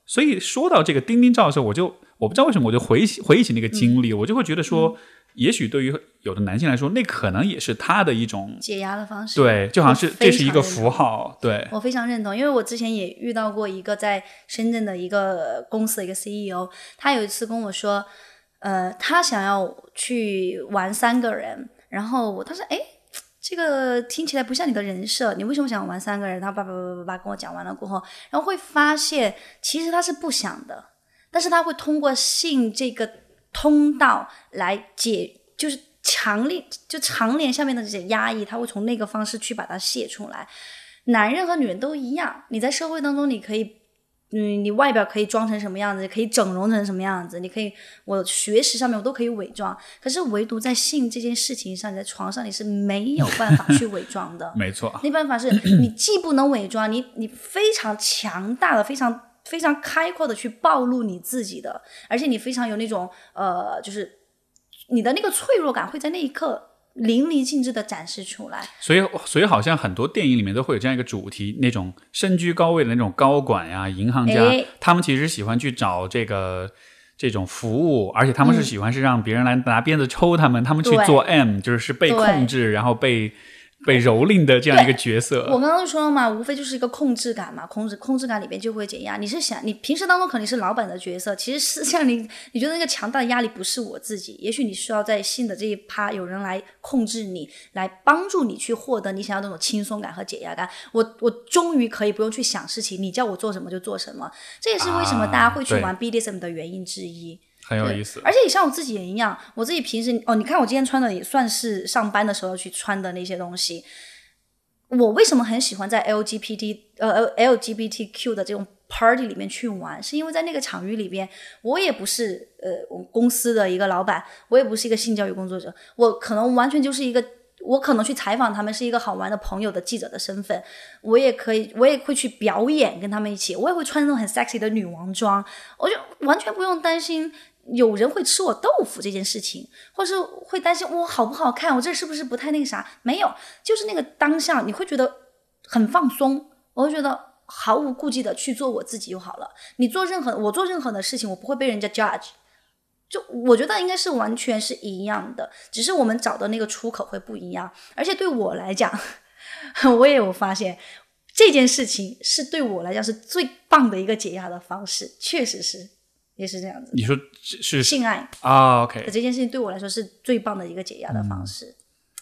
所以说到这个钉钉照的时候，我就。我不知道为什么，我就回忆回忆起那个经历，我就会觉得说，也许对于有的男性来说，那可能也是他的一种解压的方式。对，就好像是这是一个符号。对，我非常认同，因为我之前也遇到过一个在深圳的一个公司的一个 CEO，他有一次跟我说，呃，他想要去玩三个人，然后我当时，哎。这个听起来不像你的人设，你为什么想玩三个人？他叭叭叭叭叭跟我讲完了过后，然后会发现其实他是不想的。但是他会通过性这个通道来解，就是强烈就长脸下面的这些压抑，他会从那个方式去把它泄出来。男人和女人都一样，你在社会当中，你可以，嗯，你外表可以装成什么样子，可以整容成什么样子，你可以，我学识上面我都可以伪装。可是唯独在性这件事情上，你在床上你是没有办法去伪装的。没错，那办法是 你既不能伪装，你你非常强大的，非常。非常开阔的去暴露你自己的，而且你非常有那种呃，就是你的那个脆弱感会在那一刻淋漓尽致的展示出来。所以，所以好像很多电影里面都会有这样一个主题，那种身居高位的那种高管呀、银行家，他们其实喜欢去找这个这种服务，而且他们是喜欢是让别人来拿鞭子抽他们，他们去做 M，就是是被控制，然后被。被蹂躏的这样一个角色，我刚刚说了嘛，无非就是一个控制感嘛，控制控制感里边就会减压。你是想，你平时当中肯定是老板的角色，其实是像你，你觉得那个强大的压力不是我自己，也许你需要在性的这一趴有人来控制你，来帮助你去获得你想要那种轻松感和解压感。我我终于可以不用去想事情，你叫我做什么就做什么，这也是为什么大家会去玩 BDSM 的原因之一。很有意思，而且你像我自己也一样，我自己平时哦，你看我今天穿的也算是上班的时候去穿的那些东西。我为什么很喜欢在 LGBT 呃 LGBTQ 的这种 party 里面去玩？是因为在那个场域里边，我也不是呃我公司的一个老板，我也不是一个性教育工作者，我可能完全就是一个，我可能去采访他们是一个好玩的朋友的记者的身份，我也可以，我也会去表演跟他们一起，我也会穿那种很 sexy 的女王装，我就完全不用担心。有人会吃我豆腐这件事情，或是会担心我好不好看，我这是不是不太那个啥？没有，就是那个当下你会觉得很放松，我会觉得毫无顾忌的去做我自己就好了。你做任何我做任何的事情，我不会被人家 judge。就我觉得应该是完全是一样的，只是我们找的那个出口会不一样。而且对我来讲，我也有发现这件事情是对我来讲是最棒的一个解压的方式，确实是也是这样子。你说是是性爱啊？OK，这件事情对我来说是最棒的一个解压的方式。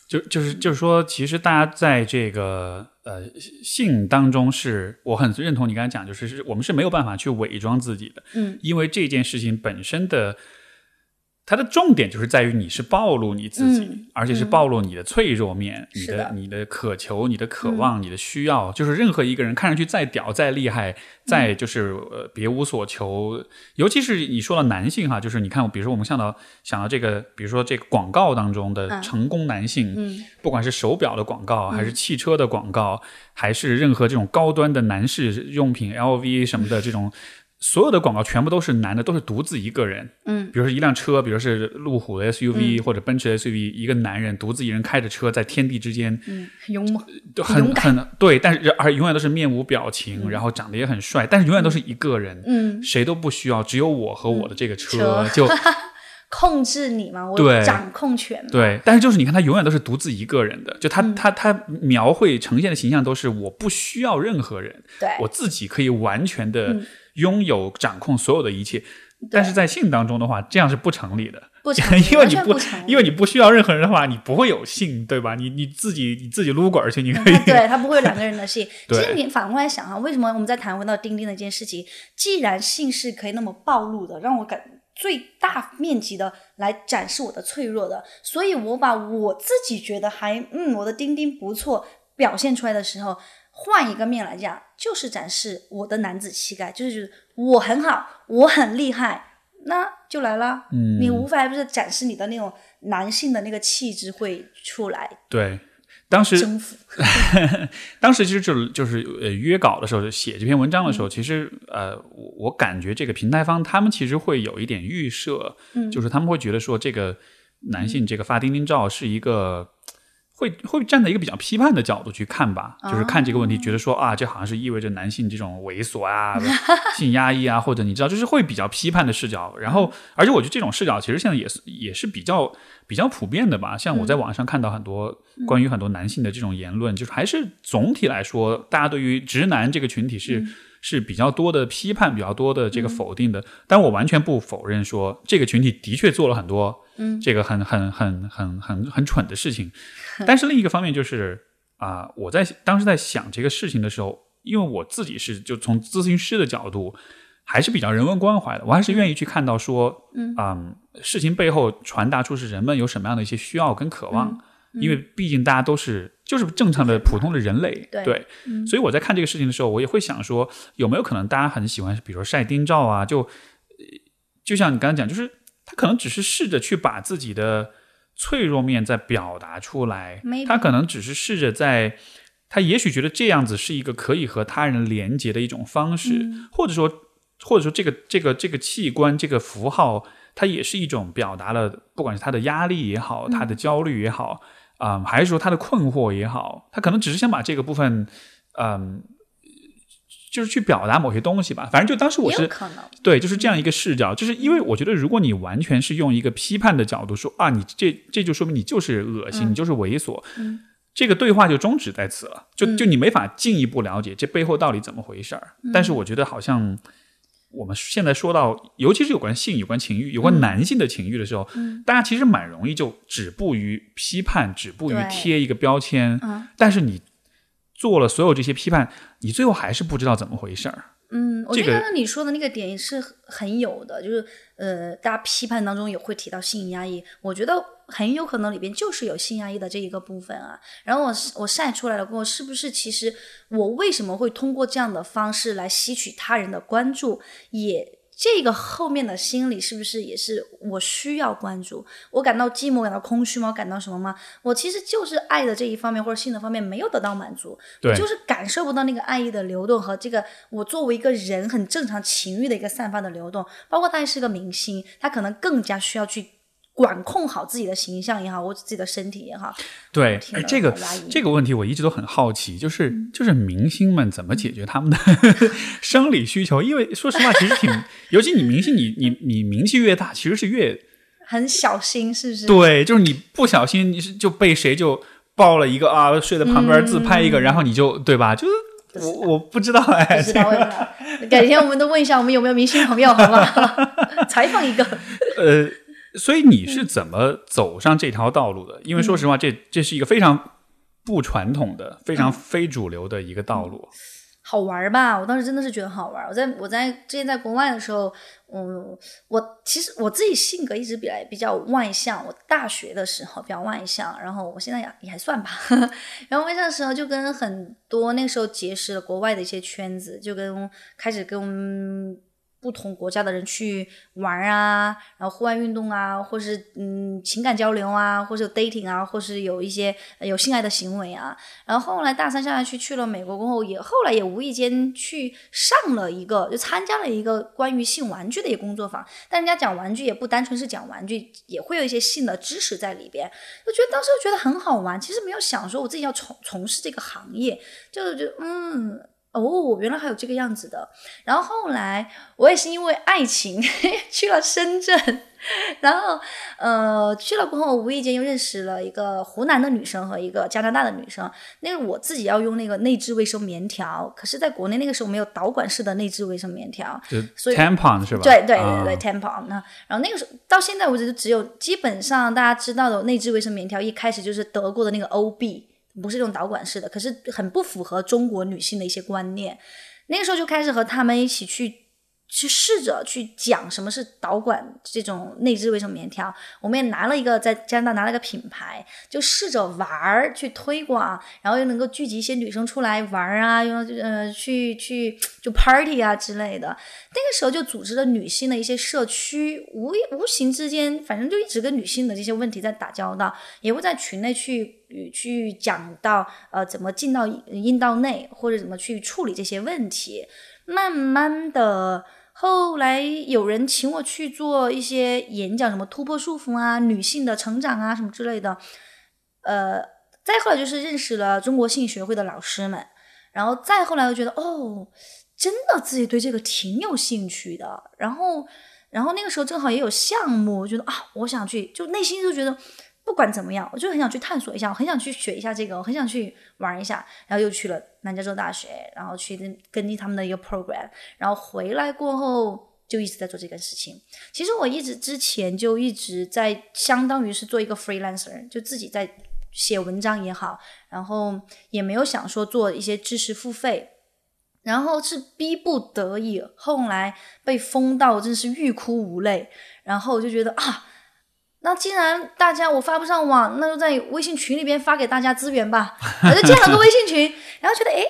就就是就是说，其实大家在这个呃性当中，是我很认同你刚才讲，就是是我们是没有办法去伪装自己的，嗯，因为这件事情本身的。它的重点就是在于你是暴露你自己，而且是暴露你的脆弱面，你的你的渴求、你的渴望、你的需要。就是任何一个人看上去再屌、再厉害、再就是呃别无所求，尤其是你说到男性哈，就是你看，比如说我们想到想到这个，比如说这个广告当中的成功男性，不管是手表的广告，还是汽车的广告，还是任何这种高端的男士用品，LV 什么的 这种。所有的广告全部都是男的，都是独自一个人。嗯，比如说一辆车，比如是路虎的 SUV 或者奔驰 SUV，一个男人独自一人开着车在天地之间，嗯，勇猛，很很对，但是而永远都是面无表情，然后长得也很帅，但是永远都是一个人，嗯，谁都不需要，只有我和我的这个车就 控制你嘛，我掌控权。对，但是就是你看他永远都是独自一个人的，就他他他描绘呈现的形象都是我不需要任何人，对。我自己可以完全的。拥有掌控所有的一切，但是在性当中的话，这样是不成立的。不成立，因为你不，因为你不需要任何人的话，你不会有性，对吧？你你自己你自己撸管去，你可以。对他不会有两个人的性。其实你反过来想啊，为什么我们在谈回到钉钉的一件事情？既然性是可以那么暴露的，让我感最大面积的来展示我的脆弱的，所以我把我自己觉得还嗯我的钉钉不错表现出来的时候。换一个面来讲，就是展示我的男子气概，就是我很好，我很厉害，那就来了。嗯，你无法不是展示你的那种男性的那个气质会出来。对，当时征服，当时其实就是就是呃约稿的时候，写这篇文章的时候，其实呃我我感觉这个平台方他们其实会有一点预设，嗯，就是他们会觉得说这个男性这个发丁丁照是一个。会会站在一个比较批判的角度去看吧，就是看这个问题，觉得说啊，这好像是意味着男性这种猥琐啊、性压抑啊，或者你知道，就是会比较批判的视角。然后，而且我觉得这种视角其实现在也是也是比较比较普遍的吧。像我在网上看到很多关于很多男性的这种言论，就是还是总体来说，大家对于直男这个群体是是比较多的批判，比较多的这个否定的。但我完全不否认说这个群体的确做了很多。嗯，这个很很很很很很蠢的事情，但是另一个方面就是啊，我在当时在想这个事情的时候，因为我自己是就从咨询师的角度，还是比较人文关怀的，我还是愿意去看到说，嗯啊，事情背后传达出是人们有什么样的一些需要跟渴望，因为毕竟大家都是就是正常的普通的人类，对，所以我在看这个事情的时候，我也会想说，有没有可能大家很喜欢，比如说晒丁照啊，就就像你刚刚讲，就是。他可能只是试着去把自己的脆弱面在表达出来，他可能只是试着在，他也许觉得这样子是一个可以和他人连接的一种方式，或者说，或者说这个这个这个器官这个符号，它也是一种表达了，不管是他的压力也好，他的焦虑也好，啊，还是说他的困惑也好，他可能只是想把这个部分，嗯。就是去表达某些东西吧，反正就当时我是对，就是这样一个视角，就是因为我觉得，如果你完全是用一个批判的角度说啊，你这这就说明你就是恶心，你就是猥琐，这个对话就终止在此了，就就你没法进一步了解这背后到底怎么回事儿。但是我觉得，好像我们现在说到，尤其是有关性、有关情欲、有关男性的情欲的时候，大家其实蛮容易就止步于批判，止步于贴一个标签，但是你。做了所有这些批判，你最后还是不知道怎么回事儿。嗯，我觉得刚刚你说的那个点是很有的，就是呃，大家批判当中也会提到性压抑，我觉得很有可能里边就是有性压抑的这一个部分啊。然后我我晒出来了过后，是不是其实我为什么会通过这样的方式来吸取他人的关注，也这个后面的心理是不是也是我需要关注？我感到寂寞，感到空虚吗？感到什么吗？我其实就是爱的这一方面或者性的方面没有得到满足，我就是感受不到那个爱意的流动和这个我作为一个人很正常情欲的一个散发的流动。包括他还是个明星，他可能更加需要去管控好自己的形象也好，或者自己的身体也好。对，哎这个这个问题我一直都很好奇，就是就是明星们怎么解决他们的 生理需求？因为说实话，其实挺，尤其你明星，你你你名气越大，其实是越很小心，是不是？对，就是你不小心你是就被谁就抱了一个啊，睡在旁边自拍一个，然后你就对吧？就是我我不知道哎不，知道为什么？改天我们都问一下我们有没有明星朋友，好不好？采访一个。呃，所以你是怎么走上这条道路的？因为说实话，这这是一个非常不传统的、非常非主流的一个道路。好玩儿吧？我当时真的是觉得好玩儿。我在我在之前在国外的时候，嗯，我其实我自己性格一直比来比较外向。我大学的时候比较外向，然后我现在也也还算吧。然后外向的时候就跟很多那个时候结识了国外的一些圈子，就跟开始跟不同国家的人去玩啊，然后户外运动啊，或是嗯情感交流啊，或是 dating 啊，或是有一些有性爱的行为啊。然后后来大三下去去了美国过后，也后来也无意间去上了一个，就参加了一个关于性玩具的一个工作坊。但人家讲玩具也不单纯是讲玩具，也会有一些性的知识在里边。我觉得当时就觉得很好玩，其实没有想说我自己要从从事这个行业，就就嗯。哦，原来还有这个样子的。然后后来我也是因为爱情 去了深圳，然后呃去了过后，无意间又认识了一个湖南的女生和一个加拿大的女生。那个我自己要用那个内置卫生棉条，可是在国内那个时候没有导管式的内置卫生棉条，就所以 tampon 是吧？对对啊对对、tampon 那，然后那个时候到现在为止，就只有基本上大家知道的内置卫生棉条，一开始就是德国的那个 OB，不是这种导管式的，可是很不符合中国女性的一些观念。那个时候就开始和他们一起去去试着去讲什么是导管这种内置卫生棉条。我们也拿了一个在加拿大拿了个品牌，就试着玩儿去推广，然后又能够聚集一些女生出来玩儿啊，用呃去去就 party 啊之类的。那个时候就组织了女性的一些社区，无无形之间，反正就一直跟女性的这些问题在打交道，也会在群内去去讲到呃怎么进到阴道内，或者怎么去处理这些问题。慢慢的，后来有人请我去做一些演讲，什么突破束缚啊、女性的成长啊什么之类的。呃，再后来就是认识了中国性学会的老师们，然后再后来又觉得哦，真的自己对这个挺有兴趣的。然后，然后那个时候正好也有项目，我觉得啊，我想去，就内心就觉得不管怎么样，我就很想去探索一下，我很想去学一下这个，我很想去玩一下。然后又去了南加州大学，然后去跟跟进他们的一个 program，然后回来过后。就一直在做这件事情。其实我一直之前就一直在，相当于是做一个 freelancer，就自己在写文章也好，然后也没有想说做一些知识付费，然后是逼不得已，后来被封到真是欲哭无泪，然后我就觉得啊，那既然大家我发不上网，那就在微信群里边发给大家资源吧，我就建了个微信群，然后觉得哎。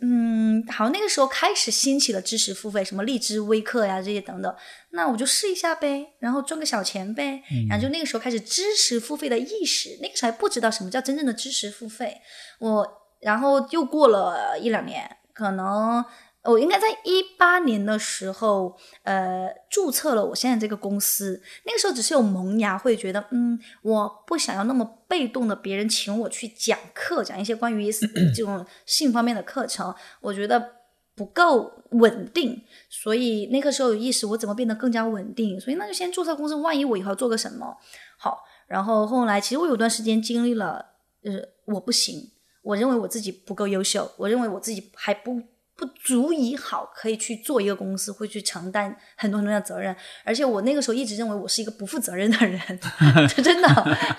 嗯，好，那个时候开始兴起了知识付费，什么荔枝微课呀这些等等，那我就试一下呗，然后赚个小钱呗，然后就那个时候开始知识付费的意识，那个时候还不知道什么叫真正的知识付费，我然后又过了一两年，可能我应该在一八年的时候，呃，注册了我现在这个公司。那个时候只是有萌芽，会觉得，嗯，我不想要那么被动的，别人请我去讲课，讲一些关于 这种性方面的课程，我觉得不够稳定。所以那个时候有意识，我怎么变得更加稳定？所以那就先注册公司，万一我以后做个什么好。然后后来，其实我有段时间经历了，就是我不行，我认为我自己不够优秀，我认为我自己还不。不足以好，可以去做一个公司，会去承担很多很多的责任。而且我那个时候一直认为我是一个不负责任的人，真的。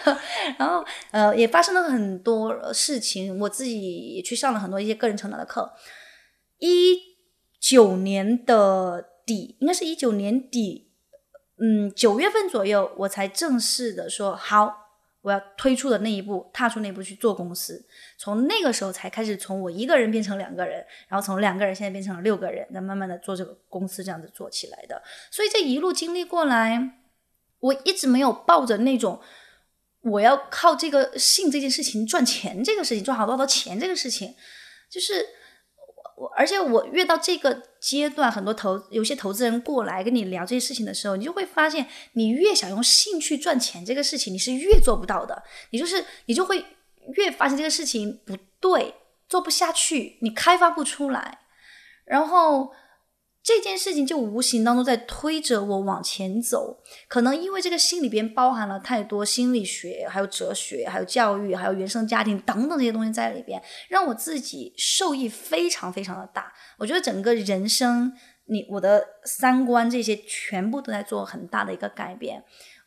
然后呃，也发生了很多事情，我自己也去上了很多一些个人成长的课。一九年的底，应该是一九年底，嗯，九月份左右，我才正式的说好，我要推出的那一步，踏出那一步去做公司。从那个时候才开始，从我一个人变成两个人，然后从两个人现在变成了六个人，再慢慢的做这个公司，这样子做起来的。所以这一路经历过来，我一直没有抱着那种我要靠这个性这件事情赚钱，这个事情赚好多好多钱这个事情，就是我我，而且我越到这个阶段，很多投有些投资人过来跟你聊这些事情的时候，你就会发现，你越想用兴趣赚钱这个事情，你是越做不到的，你就是你就会。越发现这个事情不对，做不下去，你开发不出来，然后这件事情就无形当中在推着我往前走。可能因为这个心里边包含了太多心理学、还有哲学、还有教育、还有原生家庭等等这些东西在里边，让我自己受益非常非常的大。我觉得整个人生，你我的三观这些全部都在做很大的一个改变。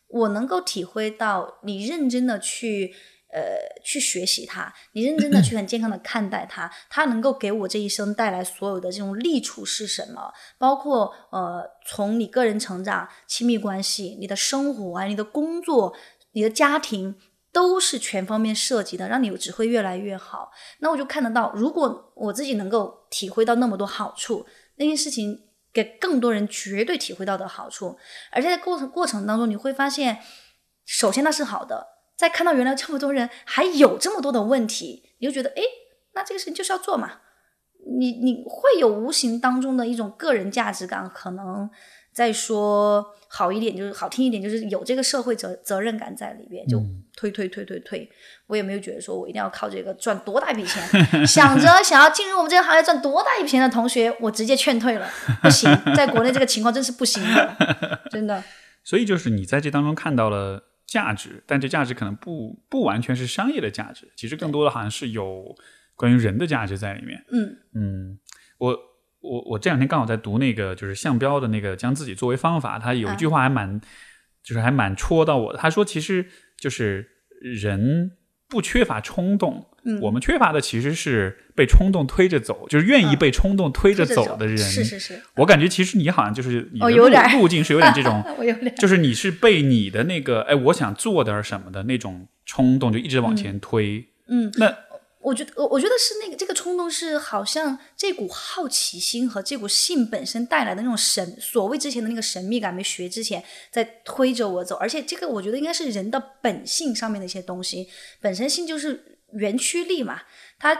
我能够体会到你认真的去。呃，去学习它，你认真的去很健康的看待它，它能够给我这一生带来所有的这种利处是什么？包括呃，从你个人成长、亲密关系、你的生活啊、你的工作、你的家庭，都是全方面涉及的，让你只会越来越好。那我就看得到，如果我自己能够体会到那么多好处，那件事情给更多人绝对体会到的好处，而且在过程过程当中，你会发现，首先那是好的。再看到原来这么多人还有这么多的问题，你就觉得，哎，那这个事情就是要做嘛。你你会有无形当中的一种个人价值感，可能再说好一点，就是好听一点，就是有这个社会责责任感在里边，就推推推推推。我也没有觉得说我一定要靠这个赚多大一笔钱，想着 想要进入我们这个行业赚多大一笔钱的同学，我直接劝退了，不行，在国内这个情况真是不行的，真的。所以就是你在这当中看到了。价值，但这价值可能不不完全是商业的价值，其实更多的好像是有关于人的价值在里面。嗯嗯，我我我这两天刚好在读那个就是项标的那个将自己作为方法，他有一句话还蛮就是还蛮戳到我的。他说，其实就是人不缺乏冲动。我们缺乏的其实是被冲动推着走，就是愿意被冲动推着走的人。是是是，我感觉其实你好像就是你的路路径是有点这种，我有点，就是你是被你的那个哎，我想做点什么的那种冲动就一直往前推。嗯，那。我觉得，我我觉得是那个这个冲动是好像这股好奇心和这股性本身带来的那种神，所谓之前的那个神秘感没学之前，在推着我走。而且这个我觉得应该是人的本性上面的一些东西，本身性就是原驱力嘛。它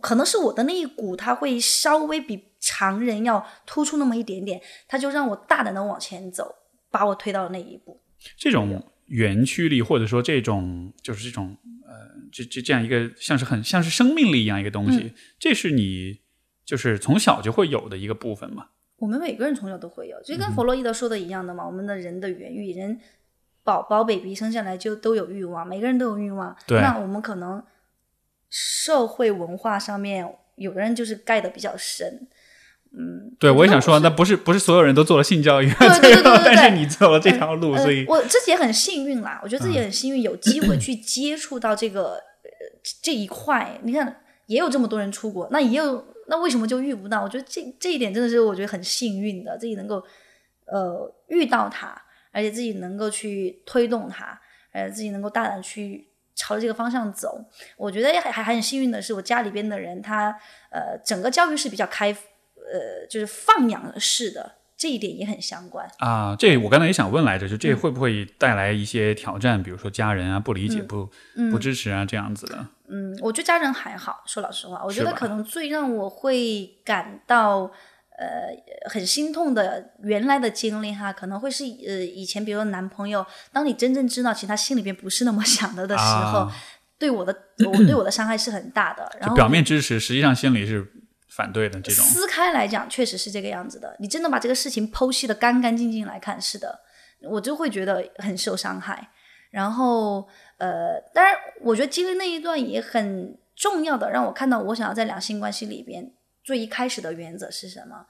可能是我的那一股，它会稍微比常人要突出那么一点点，它就让我大胆的往前走，把我推到了那一步。这种原驱力，或者说这种就是这种呃。这这这样一个像是很像是生命力一样一个东西，这是你就是从小就会有的一个部分嘛？我们每个人从小都会有，就跟弗洛伊德说的一样的嘛。我们的人的原欲，人宝宝 baby 生下来就都有欲望，每个人都有欲望。对，那我们可能社会文化上面，有的人就是盖的比较深。嗯，对，我也想说，那不是不是所有人都做了性教育，对对对对，但是你走了这条路，所以我自己也很幸运啦。我觉得自己很幸运，有机会去接触到这个这一块。你看，也有这么多人出国，那也有，那为什么就遇不到？我觉得这这一点真的是我觉得很幸运的，自己能够呃遇到它，而且自己能够去推动它，呃，自己能够大胆去朝着这个方向走。我觉得还还很幸运的是，我家里边的人他呃整个教育是比较开。呃，就是放养式的这一点也很相关啊。这我刚才也想问来着，就这会不会带来一些挑战？比如说家人啊不理解、不不支持啊这样子的。嗯，我觉得家人还好。说老实话，我觉得可能最让我会感到呃很心痛的原来的经历哈，可能会是呃以前，比如说男朋友，当你真正知道其实他心里边不是那么 想的的时候，对我的我对我的伤害是很大的。然后表面支持，实际上心里是。反对的这种撕开来讲，确实是这个样子的。你真的把这个事情剖析的干干净净来看，是的，我就会觉得很受伤害。然后，呃，当然，我觉得经历那一段也很重要的，让我看到我想要在两性关系里边最一开始的原则是什么，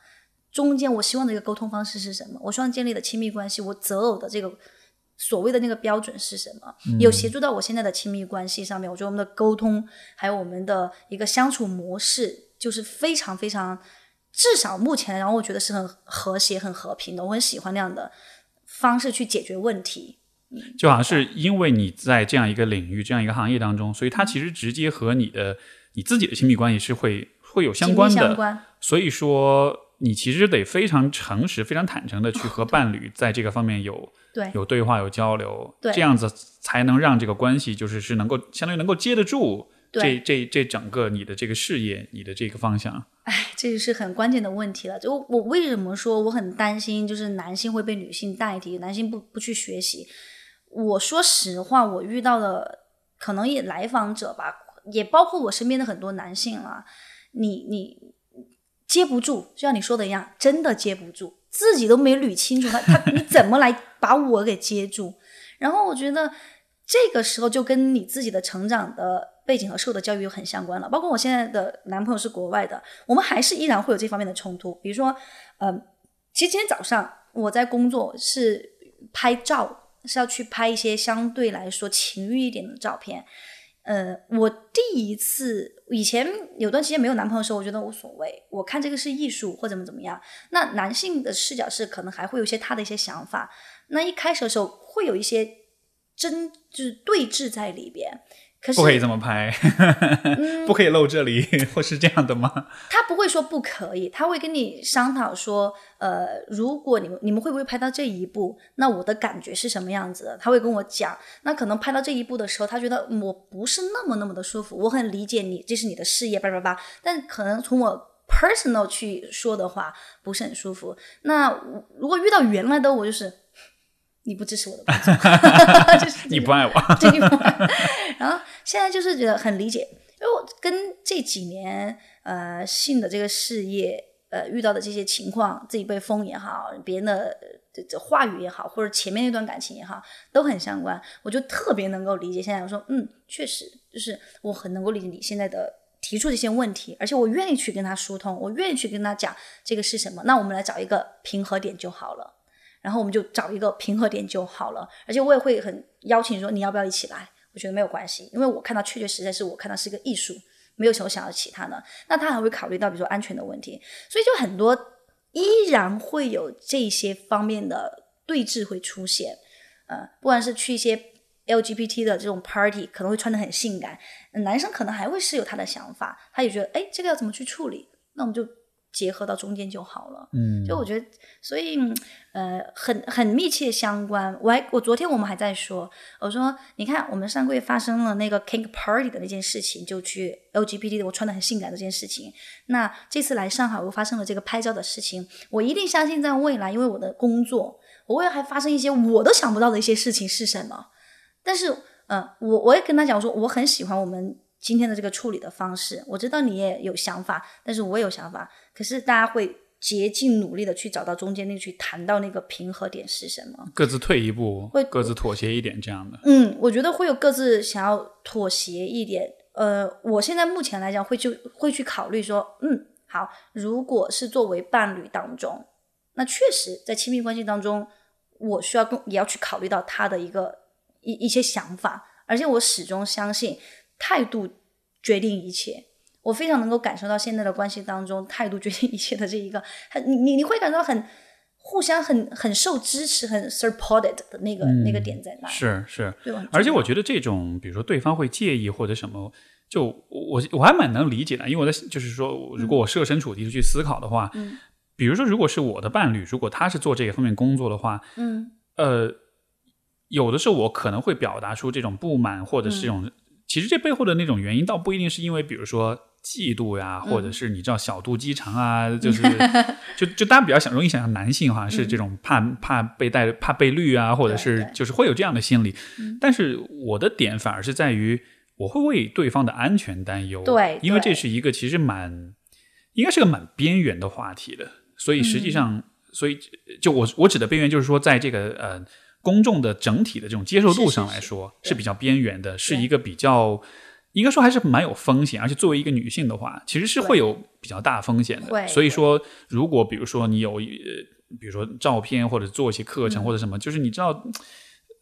中间我希望的一个沟通方式是什么，我希望建立的亲密关系，我择偶的这个所谓的那个标准是什么，有协助到我现在的亲密关系上面。我觉得我们的沟通还有我们的一个相处模式。就是非常非常，至少目前，然后我觉得是很和谐、很和平的。我很喜欢那样的方式去解决问题。就好像是因为你在这样一个领域、这样一个行业当中，所以它其实直接和你的你自己的亲密关系是会会有相关的。关。所以说，你其实得非常诚实、非常坦诚的去和伴侣在这个方面有对有对话、有交流，这样子才能让这个关系就是是能够相当于能够接得住这对这这整个你的这个事业、你的这个方向。哎，这个是很关键的问题了。就我为什么说我很担心，就是男性会被女性代替，男性不不去学习。我说实话，我遇到的可能也来访者吧，也包括我身边的很多男性啦，你你接不住，就像你说的一样，真的接不住，自己都没捋清楚他他你怎么来把我给接住？然后我觉得这个时候就跟你自己的成长的背景和受的教育很相关了。包括我现在的男朋友是国外的，我们还是依然会有这方面的冲突。比如说，嗯、其实今天早上我在工作是拍照，是要去拍一些相对来说情欲一点的照片。呃，我第一次以前有段时间没有男朋友的时候，我觉得无所谓，我看这个是艺术或怎么怎么样。那男性的视角是可能还会有一些他的一些想法。那一开始的时候会有一些争，就是对峙在里边。可是不可以这么拍，嗯不可以露这里，或是这样的吗？他不会说不可以，他会跟你商讨说，呃，如果你们你们会不会拍到这一步，那我的感觉是什么样子的？他会跟我讲。那可能拍到这一步的时候，他觉得嗯我不是那么那么的舒服。我很理解你，这是你的事业，叭叭叭。但可能从我 personal 去说的话，不是很舒服。那如果遇到原来的我，就是你不支持我的工作，就是你不爱我，对你不爱。然后现在就是觉得很理解，因为我跟这几年呃性的这个事业呃遇到的这些情况，自己被封也好，别人的呃这这话语也好，或者前面那段感情也好，都很相关。我就特别能够理解。现在我说，嗯，确实就是我很能够理解你现在的。提出这些问题，而且我愿意去跟他疏通，我愿意去跟他讲这个是什么。那我们来找一个平和点就好了。然后我们就找一个平和点就好了。而且我也会很邀请说你要不要一起来，我觉得没有关系，因为我看到确确实实是我看到是一个艺术，没有什么想要其他的。那他还会考虑到比如说安全的问题，所以就很多依然会有这些方面的对峙会出现。呃，不管是去一些 LGBT 的这种 party，可能会穿得很性感，男生可能还会是有他的想法，他也觉得哎这个要怎么去处理，那我们就结合到中间就好了。嗯，就我觉得，所以呃，很很密切相关。我还我昨天我们还在说，我说你看，我们上个月发生了那个 Kink Party 的那件事情，就去 LGBT 的我穿的很性感的这件事情。那这次来上海，我发生了这个拍照的事情，我一定相信在未来，因为我的工作，我未来还发生一些我都想不到的一些事情是什么。但是，呃，我我也跟他讲，我说我很喜欢我们今天的这个处理的方式，我知道你也有想法，但是我也有想法，可是大家会竭尽努力的去找到中间那个去谈到那个平和点是什么。各自退一步会，各自妥协一点，这样的。嗯，我觉得会有各自想要妥协一点。呃，我现在目前来讲会就会去考虑说，嗯，好，如果是作为伴侣当中，那确实在亲密关系当中，我需要更也要去考虑到他的一个一一些想法，而且我始终相信态度决定一切。我非常能够感受到现在的关系当中，态度决定一切的这一个，很你你你会感到很互相很很受支持、很 supported 的那个、那个点在哪？是是，对吧？而且我觉得这种，比如说对方会介意或者什么，就我我还蛮能理解的，因为我在就是说，如果我设身处地的去思考的话，嗯比如说如果是我的伴侣，如果他是做这个方面工作的话，嗯呃，有的时候我可能会表达出这种不满，或者是这种，其实这背后的那种原因，倒不一定是因为，比如说嫉妒呀，或者是你知道小肚鸡肠啊，就 是就就大家比较想容易想象男性好像是这种怕、怕被带怕被绿啊，或者是就是会有这样的心理，但是我的点反而是在于我会为对方的安全担忧，对因为这是一个其实蛮应该是个蛮边缘的话题的，所以实际上，所以就我我指的边缘，就是说在这个呃公众的整体的这种接受度上来说是比较边缘的，是一个比较应该说还是蛮有风险，而且作为一个女性的话，其实是会有比较大风险的。所以说，如果比如说你有呃，比如说照片或者做一些课程嗯。或者什么，就是你知道。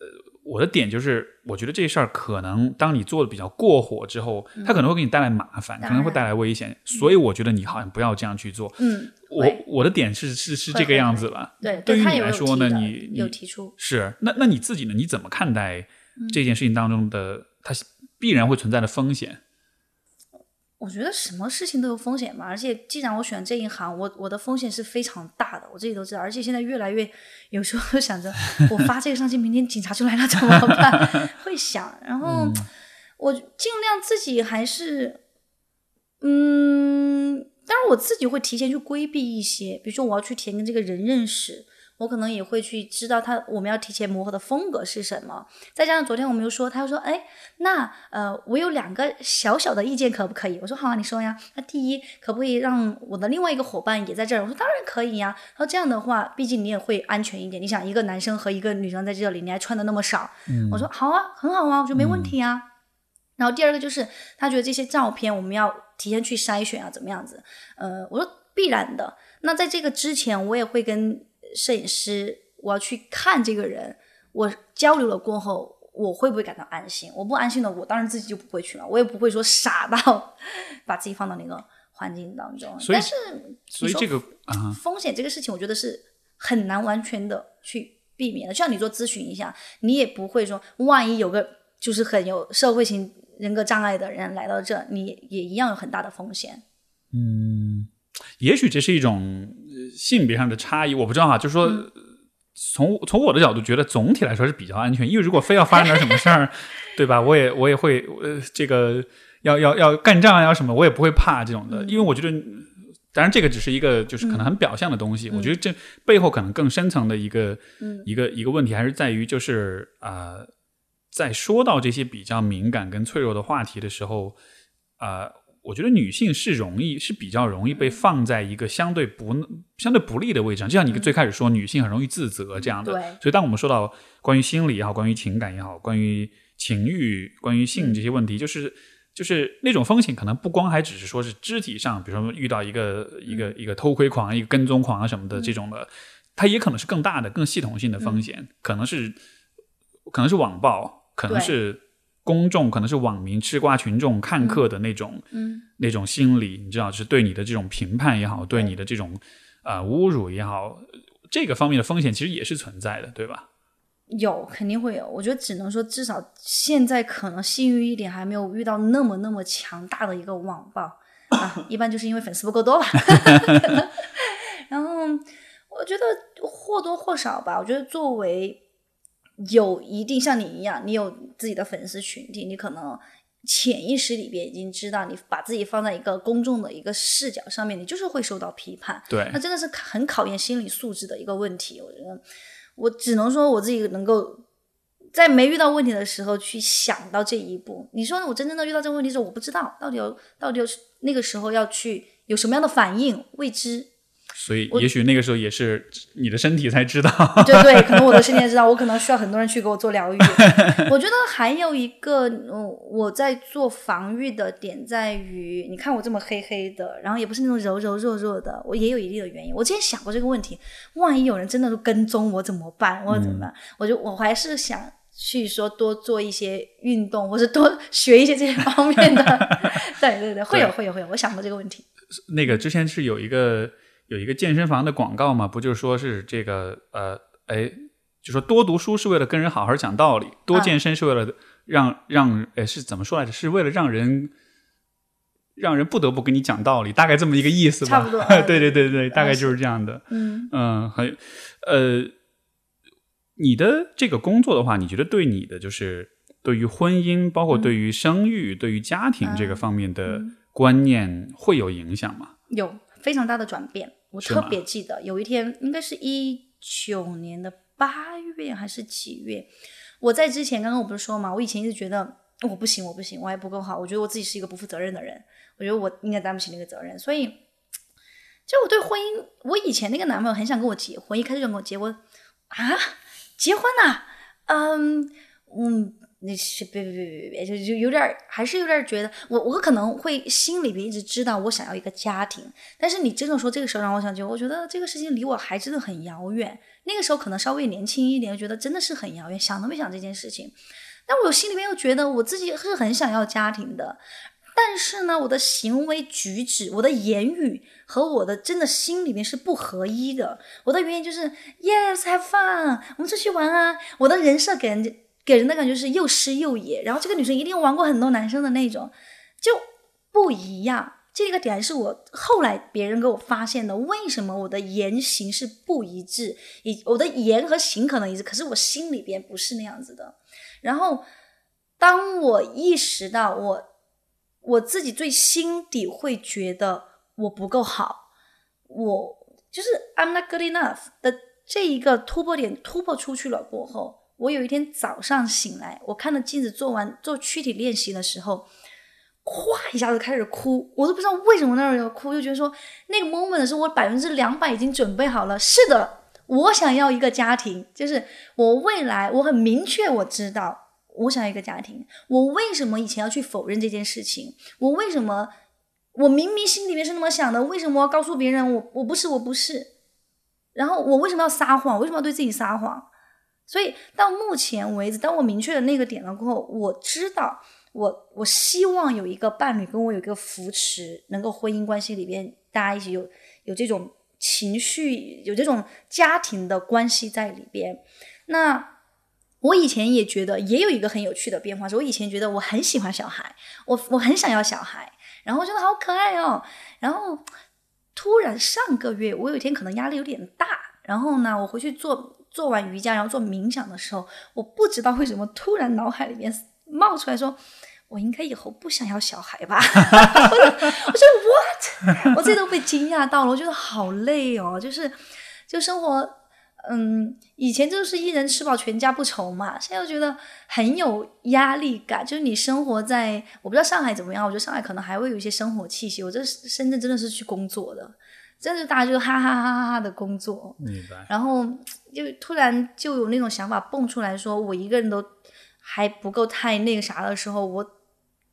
呃，我的点就是，我觉得这事儿可能当你做的比较过火之后，它可能会给你带来麻烦，当可能会带来危险，所以我觉得你好像不要这样去做。嗯，我我的点是是是这个样子了。对，对于他有你来说呢，你你有提出，是那那你自己呢？你怎么看待嗯这件事情当中的它必然会存在的风险？我觉得什么事情都有风险嘛，而且既然我选这一行，我我的风险是非常大的，我自己都知道。而且现在越来越，有时候想着 我发这个上去，明天警察就来了怎么办？会想，然后我尽量自己还是，嗯，当然我自己会提前去规避一些，比如说我要去填跟这个人认识。我可能也会去知道他我们要提前磨合的风格是什么，再加上昨天我们又说，他又说，哎，那呃，我有两个小小的意见，可不可以？我说好啊，你说呀。那第一，可不可以让我的另外一个伙伴也在这儿？我说当然可以呀。他说这样的话，毕竟你也会安全一点。你想，一个男生和一个女生在这里，你还穿的那么少，我说好啊，很好啊，我说没问题啊。然后第二个就是，他觉得这些照片我们要提前去筛选啊，怎么样子？呃，我说必然的。那在这个之前，我也会跟摄影师，我要去看这个人，我交流了过后，我会不会感到安心？我不安心的，我当然自己就不会去了，我也不会说傻到 把自己放到那个环境当中。所以但是所以这个啊，风险这个事情，我觉得是很难完全的去避免的。就像你做咨询一下，你也不会说，万一有个就是很有社会型人格障碍的人来到这，你也一样有很大的风险。嗯，也许这是一种呃性别上的差异，我不知道哈。就是说，嗯从从我的角度觉得，总体来说是比较安全。因为如果非要发生点什么事儿，对吧？我也我也会呃，这个要要要干仗啊，要什么，我也不会怕这种嗯的。因为我觉得，当然这个只是一个就是可能很表象的东西。嗯我觉得这背后可能更深层的一个、一个一个问题，还是在于就是啊、呃在说到这些比较敏感跟脆弱的话题的时候，啊、我觉得女性是容易是比较容易被放在一个相对不相对不利的位置上，就像你最开始说，女性很容易自责这样的。对。所以当我们说到关于心理也好，关于情感也好，关于情欲、关于性这些问题，就是就是那种风险，可能不光还只是说是肢体上，比如说遇到一个一个一个偷窥狂、一个跟踪狂啊什么的这种的，它也可能是更大的、更系统性的风险，可能是可能是网暴，可能是公众，可能是网民、吃瓜群众、看客的那种、嗯。那种心理，你知道，就是对你的这种评判也好，对你的这种啊、呃侮辱也好，这个方面的风险其实也是存在的，对吧？有肯定会有，我觉得只能说至少现在可能幸运一点，还没有遇到那么那么强大的一个网暴啊，一般就是因为粉丝不够多吧。然后我觉得或多或少吧，我觉得作为有一定像你一样，你有自己的粉丝群体，你可能潜意识里边已经知道，你把自己放在一个公众的一个视角上面，你就是会受到批判。对那真的是很考验心理素质的一个问题。我觉得，我只能说我自己能够在没遇到问题的时候去想到这一步。你说我真正的遇到这个问题的时候，我不知道到底有到底有那个时候要去有什么样的反应，未知。所以也许那个时候也是你的身体才知道。对对，可能我的身体也知道，我可能需要很多人去给我做疗愈。我觉得还有一个，嗯，我在做防御的点在于，你看我这么黑黑的，然后也不是那种柔柔弱弱的，我也有一定的原因。我之前想过这个问题，万一有人真的跟踪我怎么办？我怎么办？我就我还是想去说多做一些运动，或者多学一些这些方面的。对对对，会有会有会有，我想过这个问题。那个之前是有一个有一个健身房的广告嘛，不就是说是这个呃，哎，就说多读书是为了跟人好好讲道理，多健身是为了让让哎是怎么说来着？是为了让人让人不得不跟你讲道理，大概这么一个意思吧。差不多嗯 对对对对，大概就是这样的。嗯嗯，很呃，你的这个工作的话，你觉得对你的就是对于婚姻，包括对于生育、对于家庭这个方面的观念会有影响吗？有非常大的转变。我特别记得有一天，应该是一九年的八月还是几月？我在之前刚刚我不是说嘛，我以前一直觉得我不行，我不行，我还不够好，我觉得我自己是一个不负责任的人，我觉得我应该担不起那个责任，所以就我对婚姻，我以前那个男朋友很想跟我结婚，一开始就跟我结婚啊，结婚呐、嗯嗯，那是别别别别别，就就有点还是有点觉得我我可能会心里边一直知道我想要一个家庭，但是你真的说这个时候让我想起，我觉得这个事情离我还真的很遥远。那个时候可能稍微年轻一点，觉得真的是很遥远，想都没想这件事情。但我心里面又觉得我自己是很想要家庭的，但是呢，我的行为举止、我的言语和我的真的心里面是不合一的。我的原因就是 Yes, have fun，我们出去玩啊。我的人设给人家给人的感觉是又湿又野，然后这个女生一定玩过很多男生的那种，就不一样。这个点是我后来别人给我发现的，为什么我的言行是不一致？以我的言和行可能一致，可是我心里边不是那样子的。然后当我意识到我我自己最心底会觉得我不够好，我就是 I'm not good enough 的这一个突破点突破出去了过后，我有一天早上醒来，我看着镜子做完做躯体练习的时候。咵一下子开始哭，我都不知道为什么那儿要哭，就觉得说那个 moment 是我百分之两百已经准备好了。是的，我想要一个家庭，就是我未来我很明确，我知道我想要一个家庭。我为什么以前要去否认这件事情？我为什么我明明心里面是那么想的？为什么要告诉别人我我不是我不是？然后我为什么要撒谎？为什么要对自己撒谎？所以到目前为止，当我明确了那个点了过后，我知道。我我希望有一个伴侣跟我有一个扶持，能够婚姻关系里边大家一起有有这种情绪，有这种家庭的关系在里边。那我以前也觉得也有一个很有趣的变化，是我以前觉得我很喜欢小孩，我我很想要小孩，然后觉得好可爱哦。然后突然上个月我有一天可能压力有点大，然后呢我回去做做完瑜伽，然后做冥想的时候，我不知道为什么突然脑海里面。冒出来说：“我应该以后不想要小孩吧？”我说：“What？” 我自己都被惊讶到了，我觉得好累哦。就是，就生活，嗯，以前就是一人吃饱全家不愁嘛，现在又觉得很有压力感。就是你生活在，我不知道上海怎么样，我觉得上海可能还会有一些生活气息。我这深圳真的是去工作的，真的大家就哈哈哈哈哈的工作。明白。然后就突然就有那种想法蹦出来说：“我一个人都。”还不够太那个啥的时候，我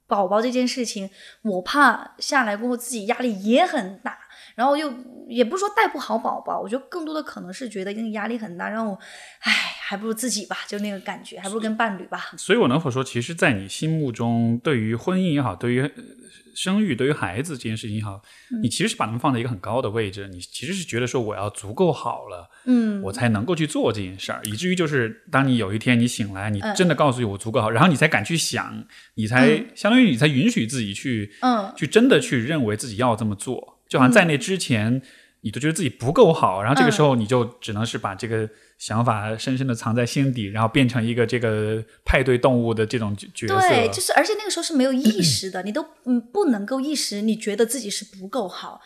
宝宝这件事情，我怕下来过后自己压力也很大，然后又也不是说带不好宝宝，我觉得更多的可能是觉得因为压力很大，让我，唉，还不如自己吧，就那个感觉，还不如跟伴侣吧。所以，我能否说，其实，在你心目中，对于婚姻也好，对于。生育对于孩子这件事情也好，你其实是把他们放在一个很高的位置，你其实是觉得说我要足够好了，嗯，我才能够去做这件事儿，以至于就是当你有一天你醒来，你真的告诉我足够好，然后你才敢去想，你才相当于你才允许自己去，嗯，去真的去认为自己要这么做，就好像在那之前你都觉得自己不够好，然后这个时候你就只能是把这个。想法深深的藏在心底，然后变成一个这个派对动物的这种角色。对，就是而且那个时候是没有意识的，你都嗯不能够意识，你觉得自己是不够好，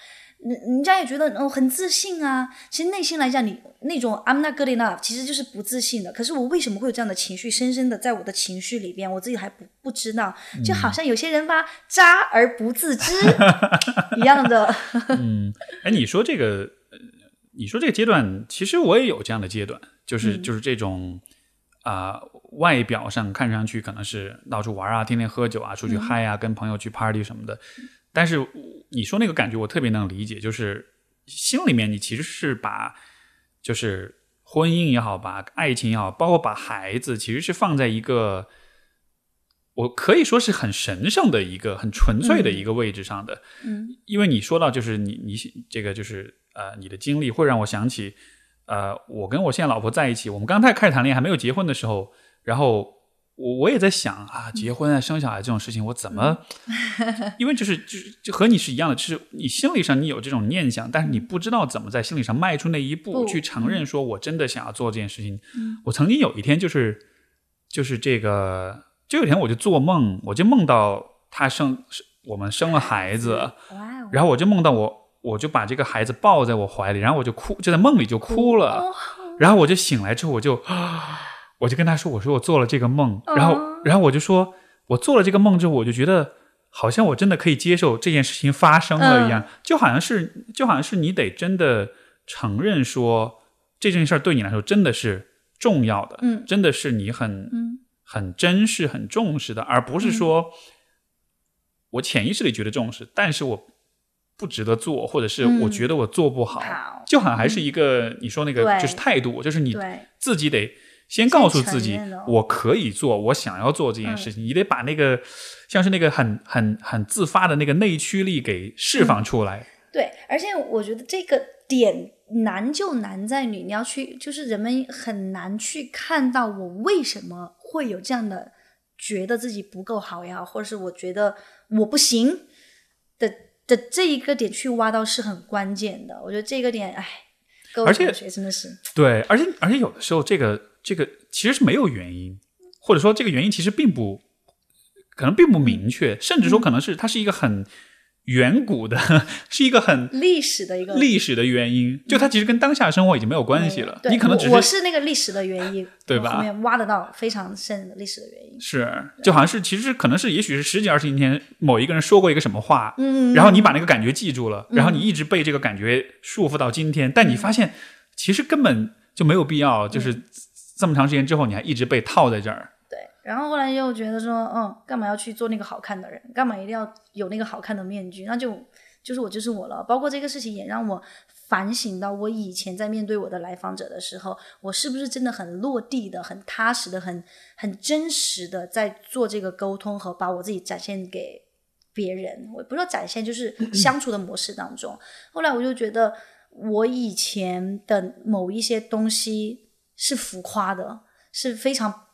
人人家也觉得哦很自信啊。其实内心来讲，你那种 I'm not good enough，其实就是不自信的。可是我为什么会有这样的情绪，深深的在我的情绪里边，我自己还不不知道，就好像有些人吧，渣而不自知 一样的。嗯，哎，你说这个。你说这个阶段，其实我也有这样的阶段，就是就是这种啊，外表上看上去可能是到处玩啊，天天喝酒啊，出去嗨啊，跟朋友去 party 什么的。但是你说那个感觉，我特别能理解，就是心里面你其实是把，就是婚姻也好，把爱情也好，包括把孩子，其实是放在一个我可以说是很神圣的一个、很纯粹的一个位置上的。嗯，因为你说到就是你你这个就是。呃，你的经历会让我想起，呃，我跟我现在老婆在一起，我们刚才开始谈恋爱还没有结婚的时候，然后我我也在想啊，结婚啊、生小孩这种事情，我怎么？因为就是就是就和你是一样的，就是你心理上你有这种念想，但是你不知道怎么在心理上迈出那一步，去承认说我真的想要做这件事情。我曾经有一天就是就是这个，就有一天我就做梦，我就梦到他生我们生了孩子，然后我就梦到我。我就把这个孩子抱在我怀里，然后我就哭，就在梦里就哭了。然后我就醒来之后，我就，我就跟他说：“我说我做了这个梦。”然后，然后我就说：“我做了这个梦之后，我就觉得好像我真的可以接受这件事情发生了一样，就好像是，就好像是你得真的承认说这件事儿对你来说真的是重要的，嗯，真的是你很，很珍视、很重视的，而不是说我潜意识里觉得重视，但是我。”不值得做，或者是我觉得我做不好，就好像还是一个你说那个就是态度，就是你自己得先告诉自己我可以做，我想要做这件事情，你得把那个像是那个很很很自发的那个内驱力给释放出来。对，而且我觉得这个点难就难在你你要去，就是人们很难去看到我为什么会有这样的觉得自己不够好呀，或者是我觉得我不行的的这一个点去挖到是很关键的。我觉得这个点，哎，而且真的是，对，而且而且有的时候这个这个其实是没有原因，或者说这个原因其实并不可能并不明确，甚至说可能是它是一个很远古的，是一个很历史的一个历史的原因，就它其实跟当下生活已经没有关系了。对你可能只是我是那个历史的原因，对吧后面挖得到非常深的历史的原因。是，就好像是其实可能是也许是十几二十年前某一个人说过一个什么话，嗯，然后你把那个感觉记住了，然后你一直被这个感觉束缚到今天，但你发现其实根本就没有必要，就是这么长时间之后你还一直被套在这儿。对，然后后来又觉得说，嗯，干嘛要去做那个好看的人？干嘛一定要有那个好看的面具？那就就是我就是我了。包括这个事情也让我反省到，我以前在面对我的来访者的时候，我是不是真的很落地的、很踏实的、很很真实的在做这个沟通和把我自己展现给别人？我不是说展现，就是 相处的模式当中。后来我就觉得，我以前的某一些东西是浮夸的，是非常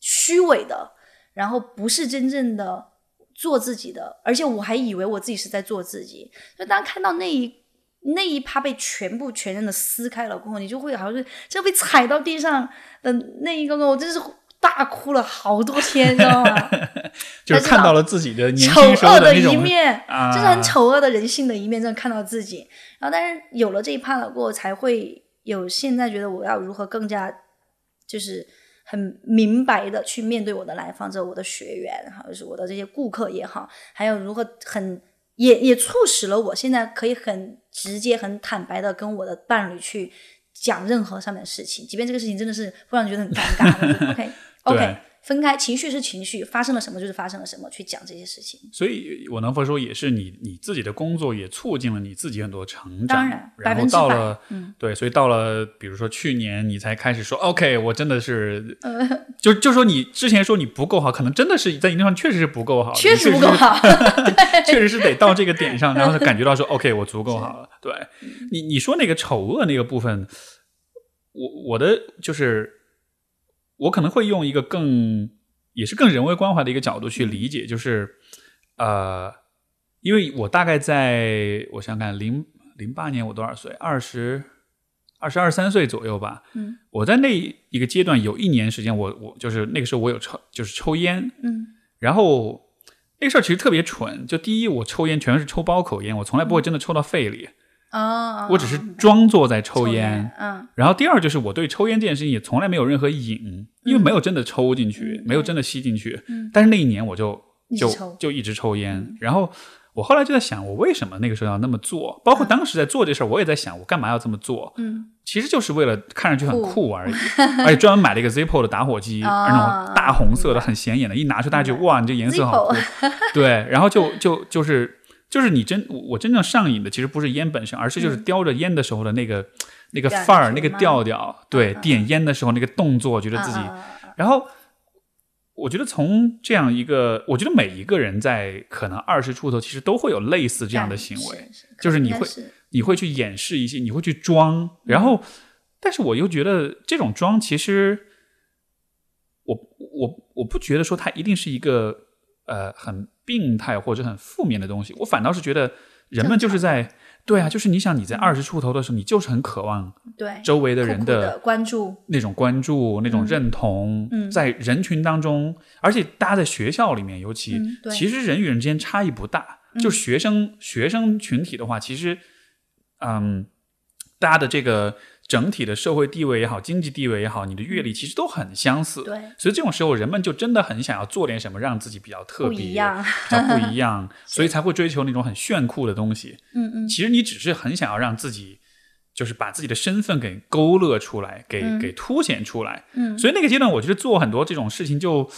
虚伪的，然后不是真正的做自己的，而且我还以为我自己是在做自己。就当看到那一那一趴被全部全然的撕开了过后，你就会好像是就被踩到地上的那一个，我真是大哭了好多天，你知道吗？就是看到了自己的丑恶的一面，啊就是很丑恶的人性的一面，真的看到自己。然后，但是有了这一趴了过后，才会有现在觉得我要如何更加就是很明白的去面对我的来访者、我的学员，或者是我的这些顾客也好，还有如何很也也促使了我现在可以很直接、很坦白的跟我的伴侣去讲任何上面的事情，即便这个事情真的是会让你觉得很尴尬。OK 对 OK，分开，情绪是情绪，发生了什么就是发生了什么，去讲这些事情。所以我能否说，也是你你自己的工作也促进了你自己很多成长。当然然后百分之百到了，嗯对，所以到了，比如说去年你才开始说，OK，我真的是，呃就就说你之前说你不够好，可能真的是在一定上确实是不够好，确实不够好，确实是得到这个点上，然后才感觉到说，OK，我足够好了。对你你说那个丑恶那个部分，我我的就是我可能会用一个更也是更人为关怀的一个角度去理解，就是呃，因为我大概在我想想看零零八年我多少岁？二十二十二三岁左右吧。嗯我在那一个阶段有一年时间我，我就是那个时候我有抽就是抽烟，嗯然后那个事儿其实特别蠢。就第一，我抽烟全是抽包口烟，我从来不会真的抽到肺里，啊，我只是装作在抽抽烟。，嗯然后第二就是我对抽烟这件事情也从来没有任何瘾，因为没有真的抽进去，嗯没有真的吸进去。嗯但是那一年我就就一就一直抽烟，然后。我后来就在想，我为什么那个时候要那么做？包括当时在做这事儿，我也在想，我干嘛要这么做？嗯其实就是为了看上去很酷酷而已，而且专门买了一个 Zippo 的打火机，啊那种大红色的，很显眼的，一拿出大家就哇，你这颜色好酷。对，然后就就就是就是你真我真正上瘾的，其实不是烟本身，而是就是叼着烟的时候的那个那个范儿，那个调调，对，点烟的时候那个动作，觉得自己，然后。我觉得从这样一个，我觉得每一个人在可能二十出头，其实都会有类似这样的行为，就是你会是你会去掩饰一些，你会去装，然后，但是我又觉得这种装其实，我我我不觉得说它一定是一个呃很病态或者很负面的东西，我反倒是觉得人们就是在对啊，就是你想你在二十出头的时候，你就是很渴望对周围的人的关注，那种关注、那种认同，嗯。在人群当中，而且大家在学校里面，尤其、其实人与人之间差异不大。就学生学生群体的话，其实，嗯，大家的这个整体的社会地位也好，经济地位也好，你的阅历其实都很相似。对。所以这种时候，人们就真的很想要做点什么，让自己比较特不别，一样，比较不一样，所以才会追求那种很炫酷的东西。嗯嗯。其实你只是很想要让自己，就是把自己的身份给勾勒出来，给、嗯。给凸显出来。嗯。所以那个阶段，我觉得做很多这种事情就，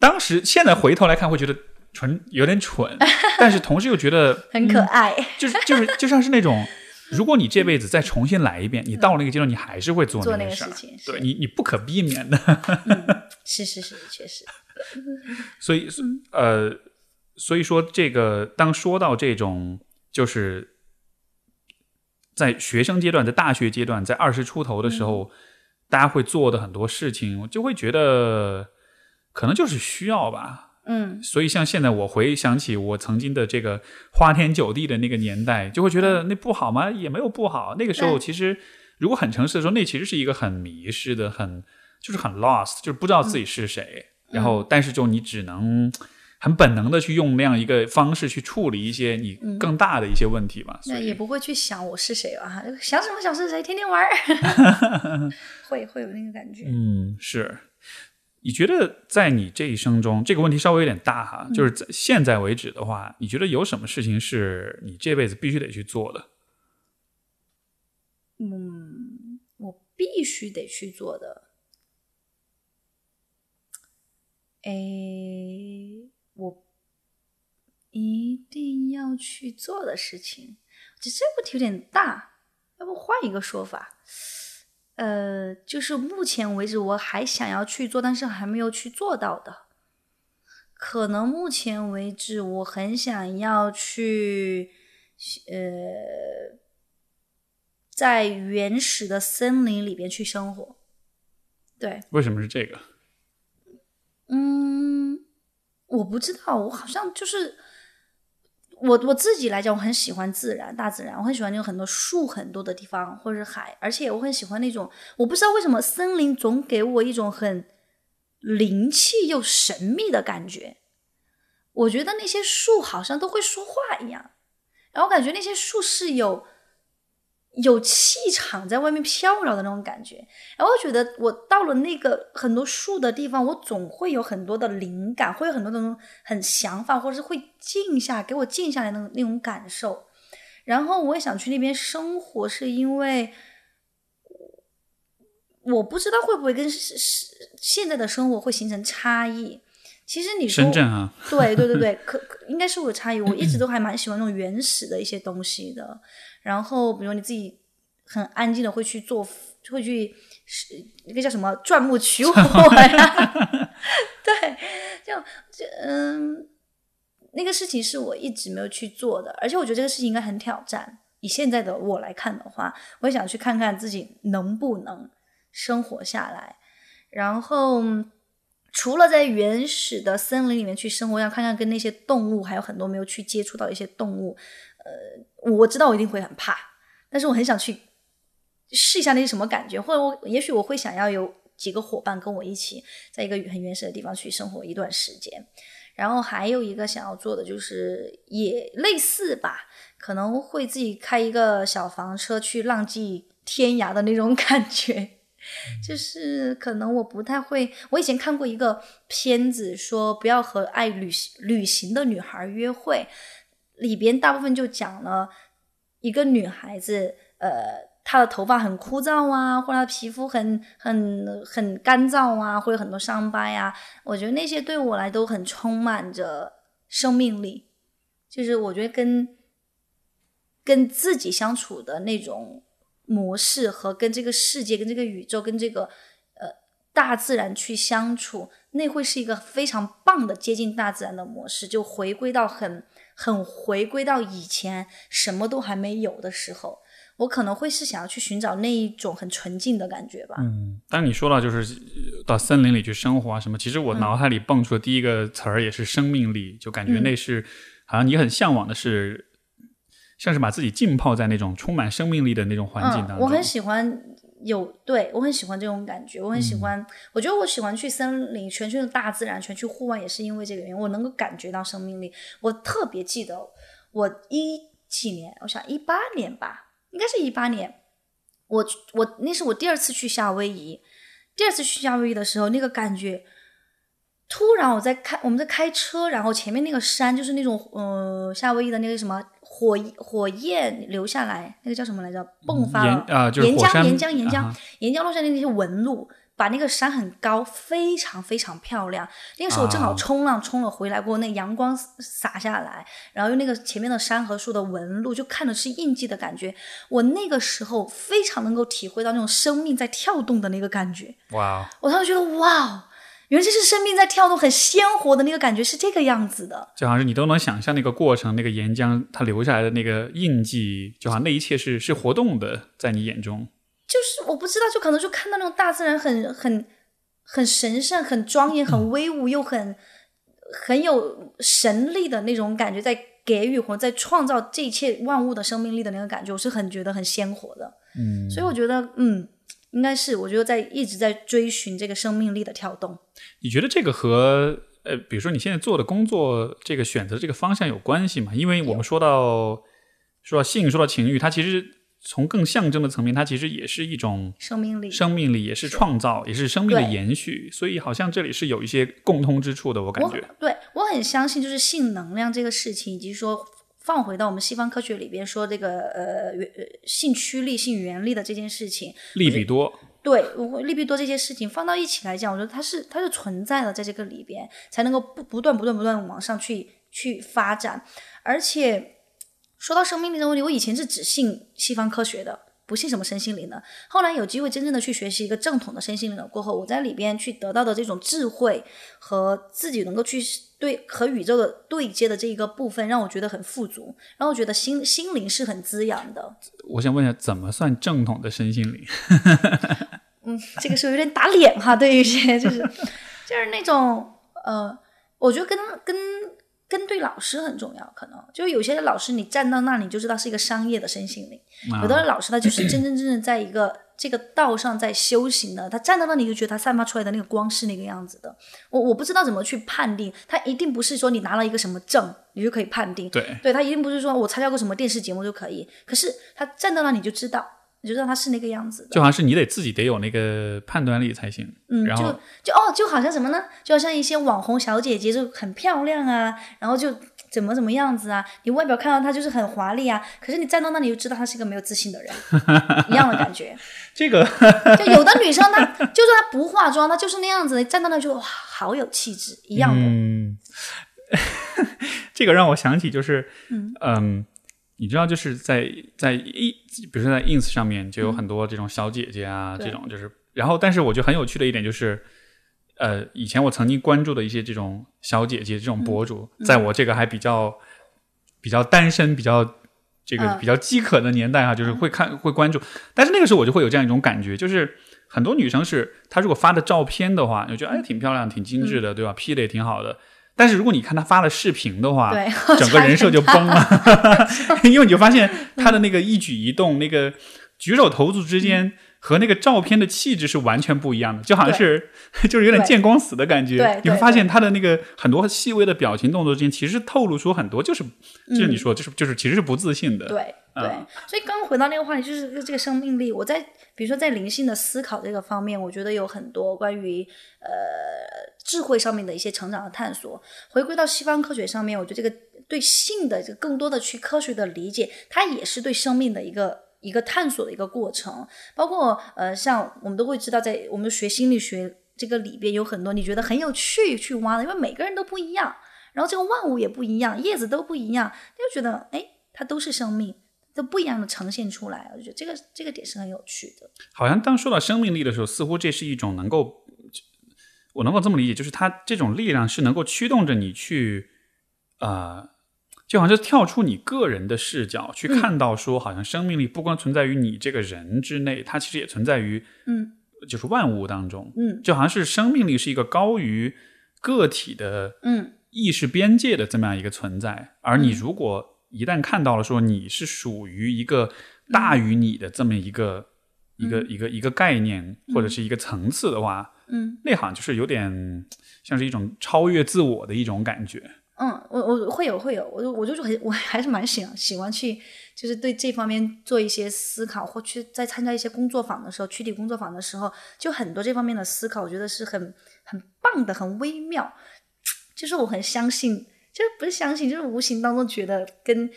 当时现在回头来看，会觉得蠢，有点蠢，但是同时又觉得很可爱，就是就是就像是那种如果你这辈子再重新来一遍，你到了那个阶段，你还是会做做那个事情，对你，你不可避免的。是是是，确实，所以，呃，所以说这个，当说到这种，就是在学生阶段、在大学阶段、在二十出头的时候，大家会做的很多事情，我就会觉得可能就是需要吧。嗯所以，像现在我回想起我曾经的这个花天酒地的那个年代，就会觉得那不好吗？也没有不好。那个时候其实，如果很诚实的说，那其实是一个很迷失的、很就是很 lost，就是不知道自己是谁。然后，但是就你只能很本能的去用那样一个方式去处理一些你更大的一些问题嘛。所以那也不会去想我是谁吧？想什么想是谁，天天玩儿，会会有那个感觉。嗯，是。你觉得在你这一生中，这个问题稍微有点大哈，就是在现在为止的话，你觉得有什么事情是你这辈子必须得去做的？嗯，我必须得去做的。诶，我一定要去做的事情，这这个问题有点大，要不换一个说法？呃，就是目前为止我还想要去做，但是还没有去做到的。可能目前为止我很想要去，呃，在原始的森林里边去生活。对，为什么是这个？嗯，我不知道，我好像就是我我自己来讲，我很喜欢自然，大自然，我很喜欢那种很多树很多的地方，或者是海，而且我很喜欢那种，我不知道为什么森林总给我一种很灵气又神秘的感觉。我觉得那些树好像都会说话一样，然后我感觉那些树是有有气场在外面飘摇的那种感觉。然后我觉得我到了那个很多树的地方，我总会有很多的灵感，会有很多那种很想法，或者是会静下给我静下来的那种那种感受。然后我也想去那边生活，是因为我不知道会不会跟是是现在的生活会形成差异。其实你说深圳啊，对对对对，可可应该是会有差异。我一直都还蛮喜欢那种原始的一些东西的。然后，比如你自己很安静的会去做，会去是那个叫什么钻木取火呀？对，就就嗯，那个事情是我一直没有去做的，而且我觉得这个事情应该很挑战。以现在的我来看的话，我想去看看自己能不能生活下来，然后。除了在原始的森林里面去生活，要看看跟那些动物，还有很多没有去接触到一些动物，呃，我知道我一定会很怕，但是我很想去试一下那是什么感觉，或者我也许我会想要有几个伙伴跟我一起，在一个很原始的地方去生活一段时间。然后还有一个想要做的就是也类似吧，可能会自己开一个小房车去浪迹天涯的那种 感觉。就是可能我不太会，我以前看过一个片子，说不要和爱旅行旅行的女孩约会，里边大部分就讲了一个女孩子，呃，她的头发很枯燥啊，或者她皮肤很很很干燥啊，或者很多伤疤呀、我觉得那些对我来都很充满着生命力，就是我觉得跟跟自己相处的那种。模式和跟这个世界、跟这个宇宙、跟这个呃大自然去相处，那会是一个非常棒的接近大自然的模式，就回归到很很回归到以前什么都还没有的时候，我可能会是想要去寻找那一种很纯净的感觉吧。嗯，当你说到就是到森林里去生活啊什么，其实我脑海里蹦出的第一个词儿也是生命力，就感觉那是、好像你很向往的是。像是把自己浸泡在那种充满生命力的那种环境当中，嗯、我很喜欢有对我很喜欢这种感觉，我很喜欢，嗯、我觉得我喜欢去森林，全去大自然，全去户外，也是因为这个原因，我能够感觉到生命力。我特别记得我一几年，我想一八年吧，应该是一八年，我我那是我第二次去夏威夷，第二次去夏威夷的时候，那个感觉。突然我在开，我们在开车，然后前面那个山就是那种，呃，夏威夷的那个什么火火焰流下来，那个叫什么来着？迸发岩啊，就是岩浆，岩浆，岩浆啊，岩浆落下的那些纹路，把那个山很高，非常非常漂亮。那个时候正好啊冲浪冲了回来过后，那阳光洒下来，然后用那个前面的山和树的纹路，就看的是印记的感觉。我那个时候非常能够体会到那种生命在跳动的那个感觉。哇，我当时觉得哇哦，原来这是生命在跳动，很鲜活的那个感觉是这个样子的。就好像是你都能想象那个过程，那个岩浆它留下来的那个印记，就好像那一切是是活动的，在你眼中。就是我不知道，就可能就看到那种大自然很很很神圣、很庄严、很威武，又很很有神力的那种感觉，在给予或在创造这一切万物的生命力的那个感觉，我是很觉得很鲜活的。嗯，所以我觉得，嗯，应该是我觉得在一直在追寻这个生命力的跳动。你觉得这个和呃，比如说你现在做的工作这个选择这个方向有关系吗？因为我们说到说到性，说到情欲，它其实从更象征的层面，它其实也是一种生命力，生命力，也是创造，也是生命的延续。所以好像这里是有一些共通之处的，我感我觉。对我很相信，就是性能量这个事情，以及说放回到我们西方科学里边说这个呃性驱力、性原力的这件事情，利比多，对，我利比多这些事情放到一起来讲，我觉得它是它是存在的，在这个里边才能够不不断不断不断往上去去发展。而且说到生命力的问题，我以前是只信西方科学的，不信什么身心灵的。后来有机会真正的去学习一个正统的身心灵了过后，我在里边去得到的这种智慧和自己能够去对和宇宙的对接的这一个部分，让我觉得很富足，让我觉得心心灵是很滋养的。我想问一下，怎么算正统的身心灵？嗯这个时候有点打脸哈，对于一些就是 就是那种呃，我觉得跟跟跟对老师很重要，可能就是有些老师你站到那里就知道是一个商业的身心灵，啊。有的老师他就是真真正正在一个这个道上在修行的，他站到那里就觉得他散发出来的那个光是那个样子的。我我不知道怎么去判定，他一定不是说你拿了一个什么证你就可以判定，对，对他一定不是说我参加过什么电视节目就可以，可是他站到那里就知道，你就知道他是那个样子的。就好像是你得自己得有那个判断力才行。嗯，然后就就哦，就好像什么呢？就好像一些网红小姐姐就很漂亮啊，然后就怎么怎么样子啊，你外表看到她就是很华丽啊，可是你站到那里就知道她是一个没有自信的人，一样的感觉。这个就有的女生她就算她不化妆，她就是那样子，你站到那就哇，好有气质，一样的。嗯，这个让我想起就是，嗯你知道，就是在在一，比如说在 ins 上面就有很多这种小姐姐啊，对。这种就是，然后但是我觉得很有趣的一点就是，呃，以前我曾经关注的一些这种小姐姐这种博主，在我这个还比较比较单身、比较这个嗯。比较饥渴的年代啊，就是会看会关注，但是那个时候我就会有这样一种感觉，就是很多女生是她如果发的照片的话，你觉得哎挺漂亮、挺精致的，对吧？P 的也挺好的。但是如果你看他发了视频的话，对，整个人设就崩了，因为你就发现他的那个一举一动、那个举手投足之间和那个照片的气质是完全不一样的，就好像是 就是有点见光死的感觉。对对你会发现他的那个很多细微的表情动作之间，其实透露出很多，就是就是你说，就是就是其实是不自信的。嗯对嗯，所以刚刚回到那个话题，就是这个生命力。我在比如说在灵性的思考这个方面，我觉得有很多关于呃智慧上面的一些成长的探索。回归到西方科学上面，我觉得这个对性的这个更多的去科学的理解，它也是对生命的一个。一个探索的一个过程，包括呃，像我们都会知道，在我们学心理学这个里边有很多你觉得很有趣去挖的，因为每个人都不一样，然后这个万物也不一样，叶子都不一样，就觉得哎，它都是生命，都不一样的呈现出来，我觉得这个这个点是很有趣的。好像当说到生命力的时候，似乎这是一种能够，我能够这么理解，就是它这种力量是能够驱动着你去，呃，就好像是跳出你个人的视角去看到，说好像生命力不光存在于你这个人之内，它其实也存在于，嗯，就是万物当中，嗯。就好像是生命力是一个高于个体的嗯。意识边界的这么样一个存在，而你如果一旦看到了说你是属于一个大于你的这么一个、一个一个一个概念或者是一个层次的话，嗯那好像就是有点像是一种超越自我的一种感觉。嗯，我我会有会有，我就我就是很我还是蛮喜欢喜欢去，就是对这方面做一些思考，或去在参加一些工作坊的时候，躯体工作坊的时候，就很多这方面的思考，我觉得是很很棒的，很微妙。就是我很相信，就是不是相信，就是无形当中觉得跟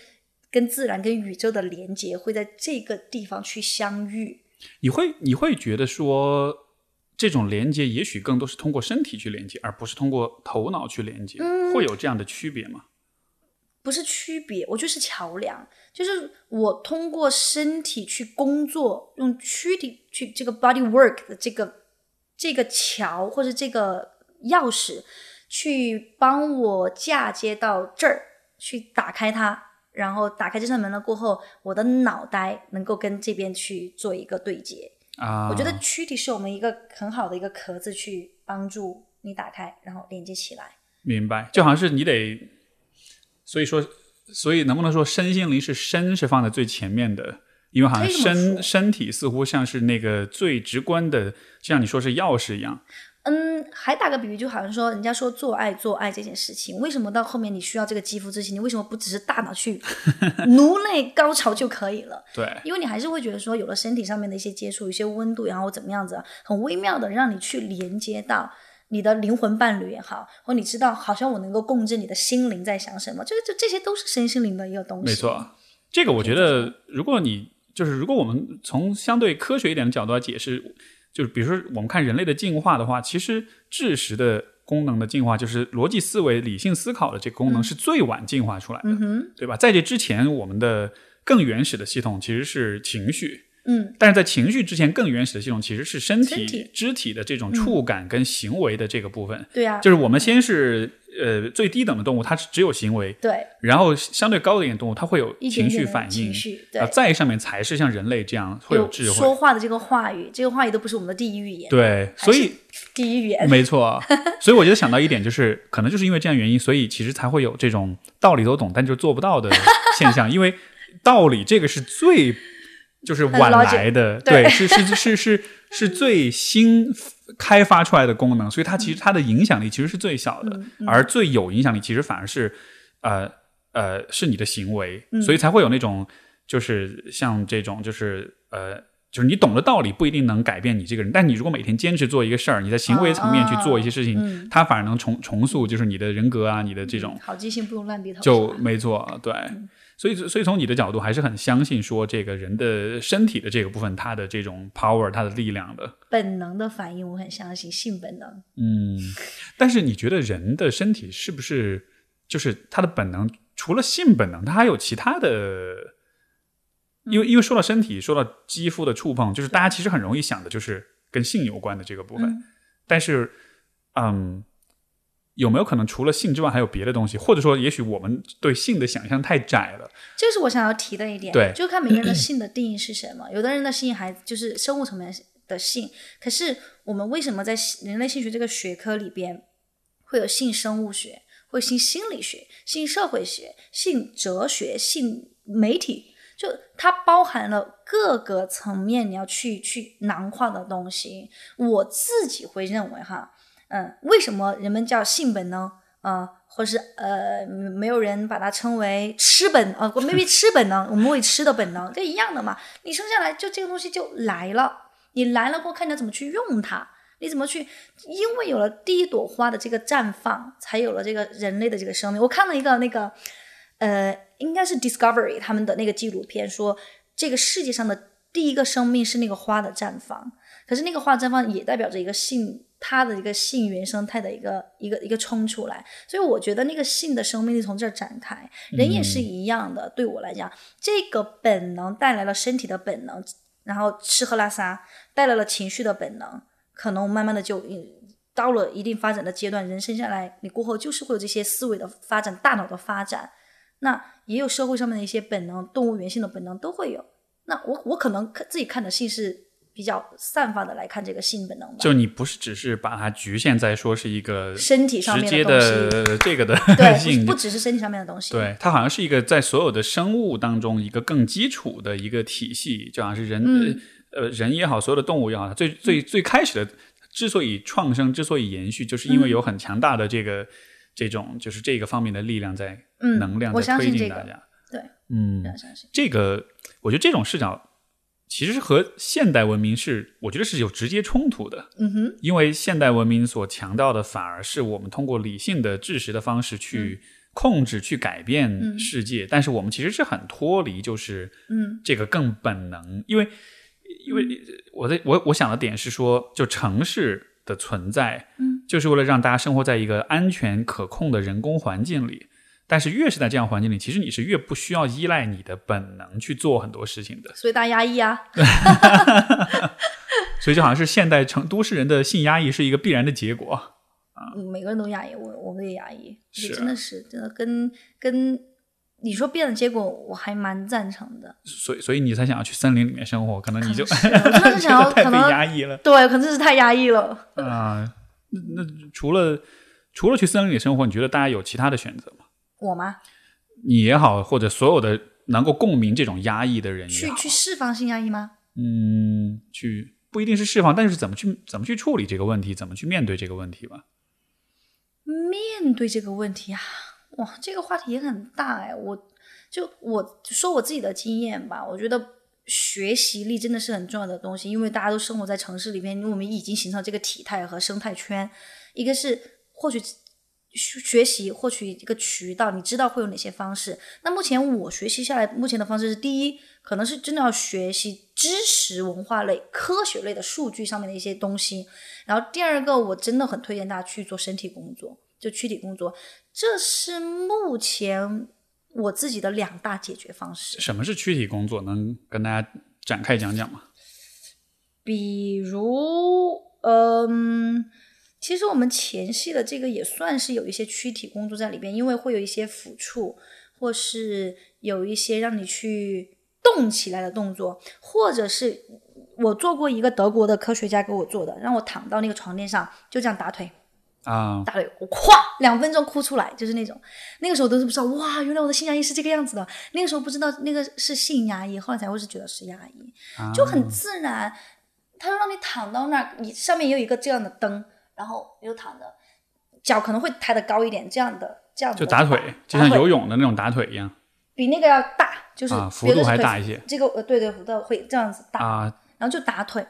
跟自然、跟宇宙的连接会在这个地方去相遇。你会你会觉得说，这种连接也许更多是通过身体去连接，而不是通过头脑去连接，会有这样的区别吗？不是区别，我就是桥梁，就是我通过身体去工作，用躯体去这个 body work 的这个这个桥或者这个钥匙，去帮我嫁接到这儿，去打开它，然后打开这扇门了过后，我的脑袋能够跟这边去做一个对接。啊，我觉得躯体是我们一个很好的一个壳子，去帮助你打开，然后连接起来。明白，就好像是你得，所以说，所以能不能说身心灵是身是放在最前面的？因为好像身身体似乎像是那个最直观的，就像你说是钥匙一样。嗯，还打个比喻，就好像说，人家说做爱做爱这件事情，为什么到后面你需要这个肌肤之亲？你为什么不只是大脑去 颅内高潮就可以了？对，因为你还是会觉得说，有了身体上面的一些接触，有一些温度，然后怎么样子啊，很微妙的让你去连接到你的灵魂伴侣也好，或你知道，好像我能够共振你的心灵在想什么，这个这这些都是身心灵的一个东西。没错，这个我觉得，如果你就是如果我们从相对科学一点的角度来解释，就是比如说我们看人类的进化的话，其实智识的功能的进化，就是逻辑思维、理性思考的这个功能是最晚进化出来的，嗯，对吧？在这之前，我们的更原始的系统其实是情绪。嗯，但是在情绪之前，更原始的系统其实是身体、身体。肢体的这种触感跟行为的这个部分。对啊，就是我们先是呃最低等的动物，它是只有行为，对。然后相对高的一点动物，它会有情绪反应情，绪，再上面才是像人类这样会有智慧。说。话的这个话语，这个话语都不是我们的第一语言，对，所以第一语言。没错，所以我觉得想到一点就是，可能就是因为这样原因，所以其实才会有这种道理都懂但就做不到的现象，因为道理这个是最就是晚来的，对对，是是是是是最新开发出来的功能，所以它其实它的影响力其实是最小的，而最有影响力其实反而是呃呃是你的行为，所以才会有那种就是像这种就是呃。就是你懂的道理不一定能改变你这个人，但你如果每天坚持做一个事儿，你在行为层面去做一些事情，嗯它反而能重重塑就是你的人格啊，你的这种好记性不用烂笔头，就没错，对。所以，所以从你的角度，还是很相信说这个人的身体的这个部分，它的这种 power，它的力量的。本能的反应，我很相信性本能。嗯，但是你觉得人的身体是不是就是他的本能？除了性本能，它还有其他的？因为因为说到身体，说到肌肤的触碰，就是大家其实很容易想的就是跟性有关的这个部分。嗯但是，嗯，有没有可能除了性之外还有别的东西？或者说，也许我们对性的想象太窄了？这是我想要提的一点，对就看每个人的性的定义是什么。有的人的性还就是生物层面的性，可是我们为什么在人类性学这个学科里边会有性生物学、会性心理学、性社会学、性哲学、性媒体？就它包含了各个层面你要去去囊括的东西。我自己会认为哈，嗯，为什么人们叫性本能？啊，或是呃，没有人把它称为吃本呃，maybe 吃本能，我们会吃的本能，这一样的嘛。你生下来就这个东西就来了，你来了过后看你怎么去用它，你怎么去？因为有了第一朵花的这个绽放，才有了这个人类的这个生命。我看了一个那个呃，应该是 Discovery 他们的那个纪录片说，这个世界上的第一个生命是那个花的绽放，可是那个花绽放也代表着一个性，它的一个性原生态的一个一个一个冲出来，所以我觉得那个性的生命力从这儿展开，人也是一样的。对我来讲，这个本能带来了身体的本能，然后吃喝拉撒带来了情绪的本能，可能慢慢的就嗯到了一定发展的阶段，人生下来你过后就是会有这些思维的发展，大脑的发展。那也有社会上面的一些本能，动物原性的本能都会有。那我我可能看自己看的性是比较散发的来看这个性本能吧，就你不是只是把它局限在说是一个身体上直接面的这个的对，性不，只是身体上面的东西，对，它好像是一个在所有的生物当中一个更基础的一个体系，就好像是人、嗯。呃人也好，所有的动物也好，最最最开始的之所以创生，之所以延续，就是因为有很强大的这个、这种就是这个方面的力量在、嗯能量我在推进相信这个大家。对，嗯。这个我觉得这种视角其实和现代文明是我觉得是有直接冲突的。嗯哼，因为现代文明所强调的，反而是我们通过理性的知识的方式去控制、去改变世界，但是我们其实是很脱离，就是嗯。这个更本能，因为因为我的我我想的点是说，就城市的存在，嗯，就是为了让大家生活在一个安全可控的人工环境里。但是越是在这样环境里，其实你是越不需要依赖你的本能去做很多事情的。所以大家压抑啊，所以就好像是现代城都市人的性压抑是一个必然的结果。嗯每个人都压抑，我我们也压抑，是真的是真的跟跟你说变的结果，我还蛮赞成的。所以所以你才想要去森林里面生活，可能你就真的 是想要太被压抑了 对，可能真是太压抑了。啊。那那除了除了去森林里生活，你觉得大家有其他的选择吗？我吗？你也好，或者所有的能够共鸣这种压抑的人也好，去去释放性压抑吗？嗯，去不一定是释放，但是怎么去怎么去处理这个问题，怎么去面对这个问题吧。面对这个问题啊，哇，这个话题也很大哎。我就我说我自己的经验吧，我觉得学习力真的是很重要的东西，因为大家都生活在城市里面，因为我们已经形成这个体态和生态圈。一个是获取学学习获取一个渠道，你知道会有哪些方式。那目前我学习下来，目前的方式是：第一，可能是真的要学习知识、文化类、科学类的数据上面的一些东西。然后第二个，我真的很推荐大家去做身体工作，就躯体工作，这是目前我自己的两大解决方式。什么是躯体工作？能跟大家展开讲讲吗？比如，嗯，其实我们前戏的这个也算是有一些躯体工作在里边，因为会有一些抚触，或是有一些让你去动起来的动作，或者是我做过一个德国的科学家给我做的，让我躺到那个床垫上，就这样打腿，啊，打腿，我咵两分钟哭出来，就是那种，那个时候都是不知道，哇，原来我的性压抑是这个样子的，那个时候不知道那个是性压抑，后来才会是觉得是压抑，就很。自然。他就让你躺到那儿，你上面也有一个这样的灯，然后你就躺着，脚可能会抬得高一点，这样的这样的就打腿，就像游泳的那种打腿一样比那个要大，就是啊，幅度还大一些这个呃，对对，幅度会这样子大，啊。然后就打腿，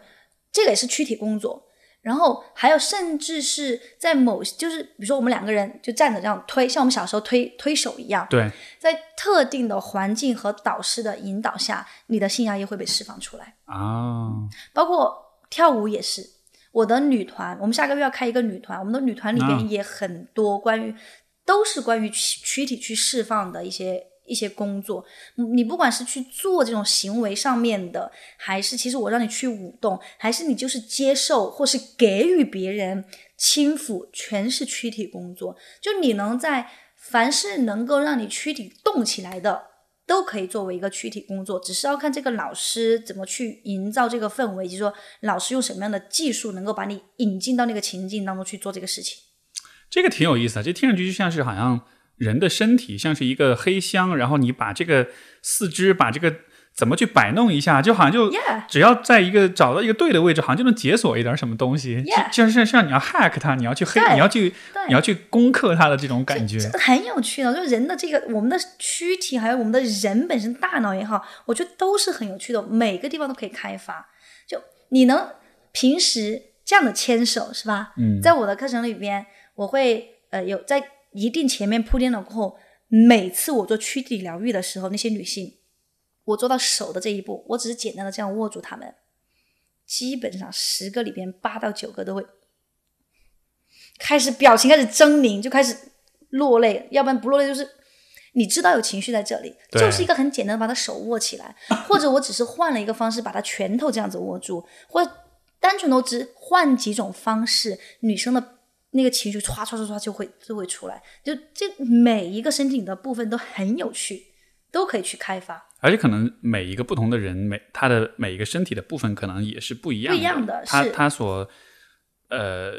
这个也是躯体工作。然后还有，甚至是在某，就是比如说我们两个人就站着这样推，像我们小时候推推手一样，对，在特定的环境和导师的引导下，你的性压抑会被释放出来。啊，包括跳舞也是。我的女团，我们下个月要开一个女团，我们的女团里啊边也很多关于，都是关于躯躯体去释放的一些一些工作。你你不管是去做这种行为上面的，还是其实我让你去舞动，还是你就是接受或是给予别人轻抚，全是躯体工作。就你能在凡是能够让你躯体动起来的，都可以作为一个躯体工作，只是要看这个老师怎么去营造这个氛围，就是说老师用什么样的技术能够把你引进到那个情境当中去做这个事情。这个挺有意思的，这听上去就像是好像人的身体像是一个黑箱，然后你把这个四肢把这个怎么去摆弄一下，就好像就只要在一个找到一个对的位置，好像就能解锁一点什么东西。就就是像你要 hack 它，你要去黑，对你要去你要去攻克它的这种感觉。这很有趣的，就是人的这个我们的躯体，还有我们的人本身大脑也好，我觉得都是很有趣的，每个地方都可以开发。就你能平时这样的牵手是吧？嗯在我的课程里边，我会呃有在一定前面铺垫了过后，每次我做躯体疗愈的时候，那些女性，我做到手的这一步，我只是简单的这样握住它们，基本上十个里边八到九个都会开始表情开始狰狞，就开始落泪，要不然不落泪就是你知道有情绪在这里，就是一个很简单的把他手握起来，或者我只是换了一个方式把他拳头这样子握住，或者单纯的只换几种方式，女生的那个情绪唰唰唰唰就会就会出来，就这每一个身体的部分都很有趣，都可以去开发。而且可能每一个不同的人，每他的每一个身体的部分可能也是不一样的，不一样的他他所呃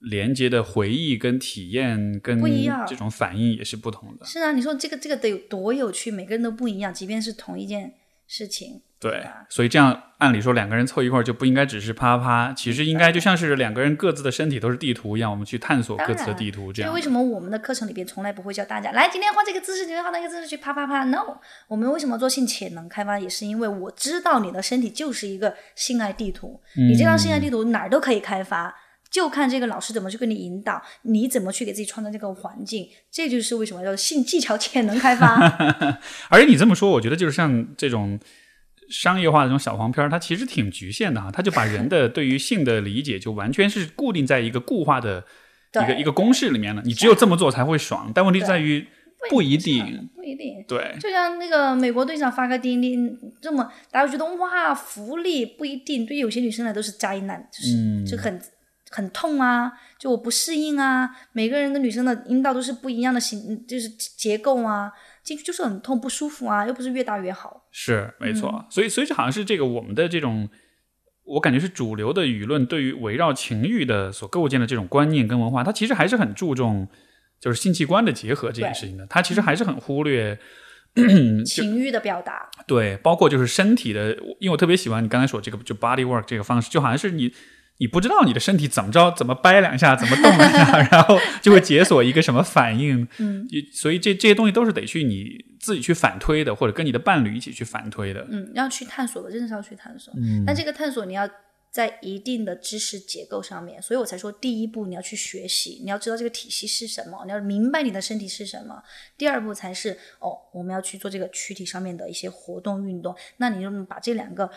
连接的回忆跟体验跟不一样。这种反应也是不同的。是啊，你说这个这个得有多有趣，每个人都不一样，即便是同一件事情。对，所以这样按理说两个人凑一块儿就不应该只是啪啪啪，其实应该就像是两个人各自的身体都是地图一样，我们去探索各自的地图这样所以为。什么我们的课程里边从来不会教大家来今天换这个姿势，今天换那个姿势去啪啪啪？No，我们为什么做性潜能开发，也是因为我知道你的身体就是一个性爱地图，嗯你这张性爱地图哪儿都可以开发。就看这个老师怎么去跟你引导，你怎么去给自己创造这个环境，这就是为什么叫性技巧潜能开发。而且你这么说，我觉得就是像这种商业化的这种小黄片，它其实挺局限的哈，它就把人的对于性的理解就完全是固定在一个固化的 一个一个公式里面了。你只有这么做才会爽，但问题在于不一定。不一定。对，就像那个美国队长发个钉钉，这么大家觉得哇福利不一定，对有些女生来都是灾难，就是、嗯就很很痛啊，就我不适应啊。每个人的女生的阴道都是不一样的形，就是结构啊，进去就是很痛不舒服啊，又不是越大越好。是没错。嗯所以，所以这好像是这个我们的这种。我感觉是主流的舆论对于围绕情欲的所构建的这种观念跟文化，它其实还是很注重就是性器官的结合这件事情的。它其实还是很忽略 情欲的表达，对，包括就是身体的，因为我特别喜欢你刚才说这个就 body work 这个方式，就好像是你你不知道你的身体怎么着，怎么掰两下，怎么动两下，然后就会解锁一个什么反应。嗯也所以这这些东西都是得去你自己去反推的，或者跟你的伴侣一起去反推的。嗯，要去探索的，真的是要去探索。嗯但这个探索你要在一定的知识结构上面，所以我才说第一步你要去学习，你要知道这个体系是什么，你要明白你的身体是什么。第二步才是哦，我们要去做这个躯体上面的一些活动运动。那你就把这两个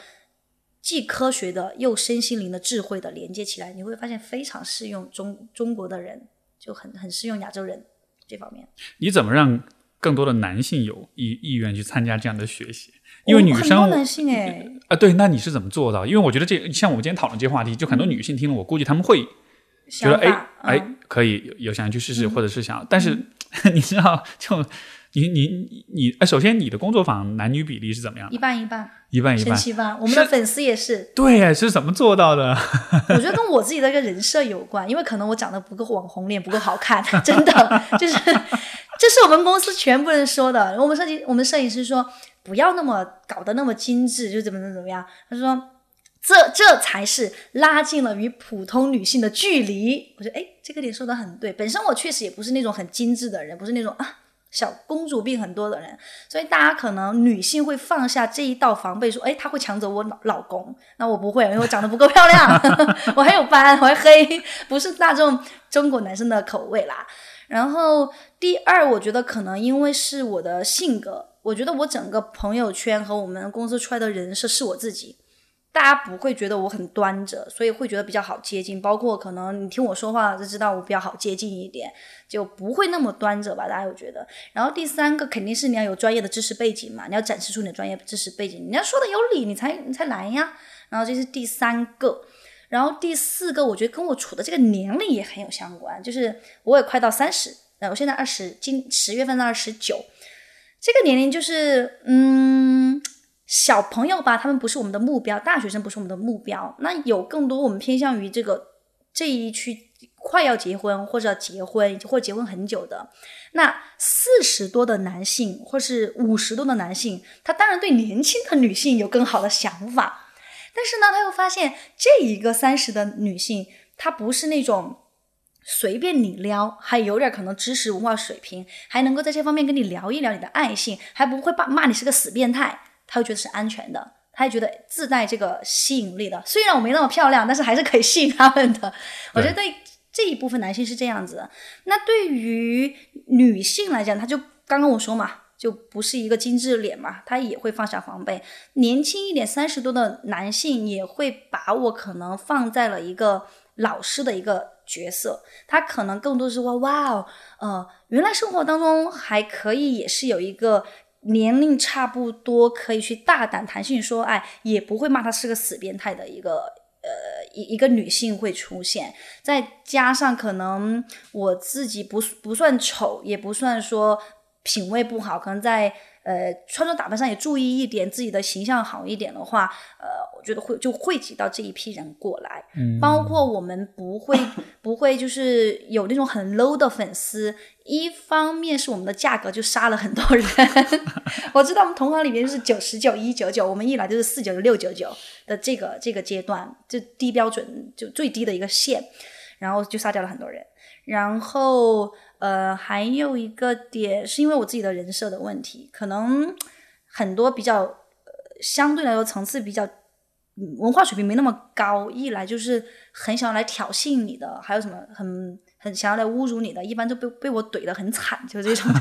既科学的又身心灵的智慧的连接起来，你会发现非常适用中中国的人，就很很适用亚洲人这方面。你怎么让更多的男性有意意愿去参加这样的学习？因为哦女生男性哎，啊，对，那你是怎么做到？因为我觉得这像我们今天讨论这些话题，就很多女性听了，我估计他们会觉得哎哎嗯可以有有想去试试，或者是想，但是 你知道，就你你你，呃，首先你的工作坊男女比例是怎么样的？一半一半，一半一半。神奇吧？我们的粉丝也是，对，是怎么做到的？我觉得跟我自己的一个人设有关，因为可能我长得不够网红脸，不够好看，真的就是，这是我们公司全部人说的。我们设计，我们摄影师说不要那么搞得那么精致，就怎么怎么怎么样。他说这这才是拉近了与普通女性的距离。我觉得哎，这个点说的很对。本身我确实也不是那种很精致的人，不是那种啊。小公主病很多的人，所以大家可能女性会放下这一道防备，说，哎，他会抢走我老老公，那我不会，因为我长得不够漂亮，我还有斑，我还黑，不是大众中国男生的口味啦。然后第二，我觉得可能因为是我的性格，我觉得我整个朋友圈和我们公司出来的人设是我自己，大家不会觉得我很端着，所以会觉得比较好接近。包括可能你听我说话就知道我比较好接近一点，就不会那么端着吧？大家有觉得？然后第三个肯定是你要有专业的知识背景嘛，你要展示出你的专业知识背景，你要说的有理，你才你才来呀。然后这是第三个。然后第四个，我觉得跟我处的这个年龄也很有相关，就是我也快到三十，呃，我现在二十，今十月份到二十九，这个年龄就是，嗯，小朋友吧，他们不是我们的目标，大学生不是我们的目标，那有更多我们偏向于这个这一区快要结婚或者结婚或结婚很久的，那四十多的男性或是五十多的男性，他当然对年轻的女性有更好的想法。但是呢，他又发现这一个三十的女性，她不是那种随便你撩，还有点可能知识文化水平，还能够在这方面跟你聊一聊你的爱性，还不会骂骂你是个死变态，他会觉得是安全的，他还觉得自带这个吸引力的。虽然我没那么漂亮，但是还是可以吸引他们的。我觉得对这一部分男性是这样子的。那对于女性来讲，他就刚刚我说嘛。就不是一个精致脸嘛，他也会放下防备。年轻一点，三十多的男性也会把我可能放在了一个老师的一个角色，他可能更多是说哇哦，呃，原来生活当中还可以，也是有一个年龄差不多可以去大胆谈性说爱，也不会骂他是个死变态的一个。呃，一一个女性会出现，再加上可能我自己不不算丑，也不算说品味不好，可能在呃穿着打扮上也注意一点，自己的形象好一点的话，呃，我觉得会就汇集到这一批人过来。嗯包括我们不会 不会就是有那种很 low 的粉丝，一方面是我们的价格就杀了很多人，我知道我们同行里面就是九十九、一九九，我们一来就是四九六九九的这个这个阶段，就低标准就最低的一个线，然后就杀掉了很多人，然后。呃，还有一个点是因为我自己的人设的问题，可能很多比较呃相对来说层次比较文化水平没那么高，一来就是很想要来挑衅你的，还有什么很很想要来侮辱你的，一般都被被我怼得很惨，就这种。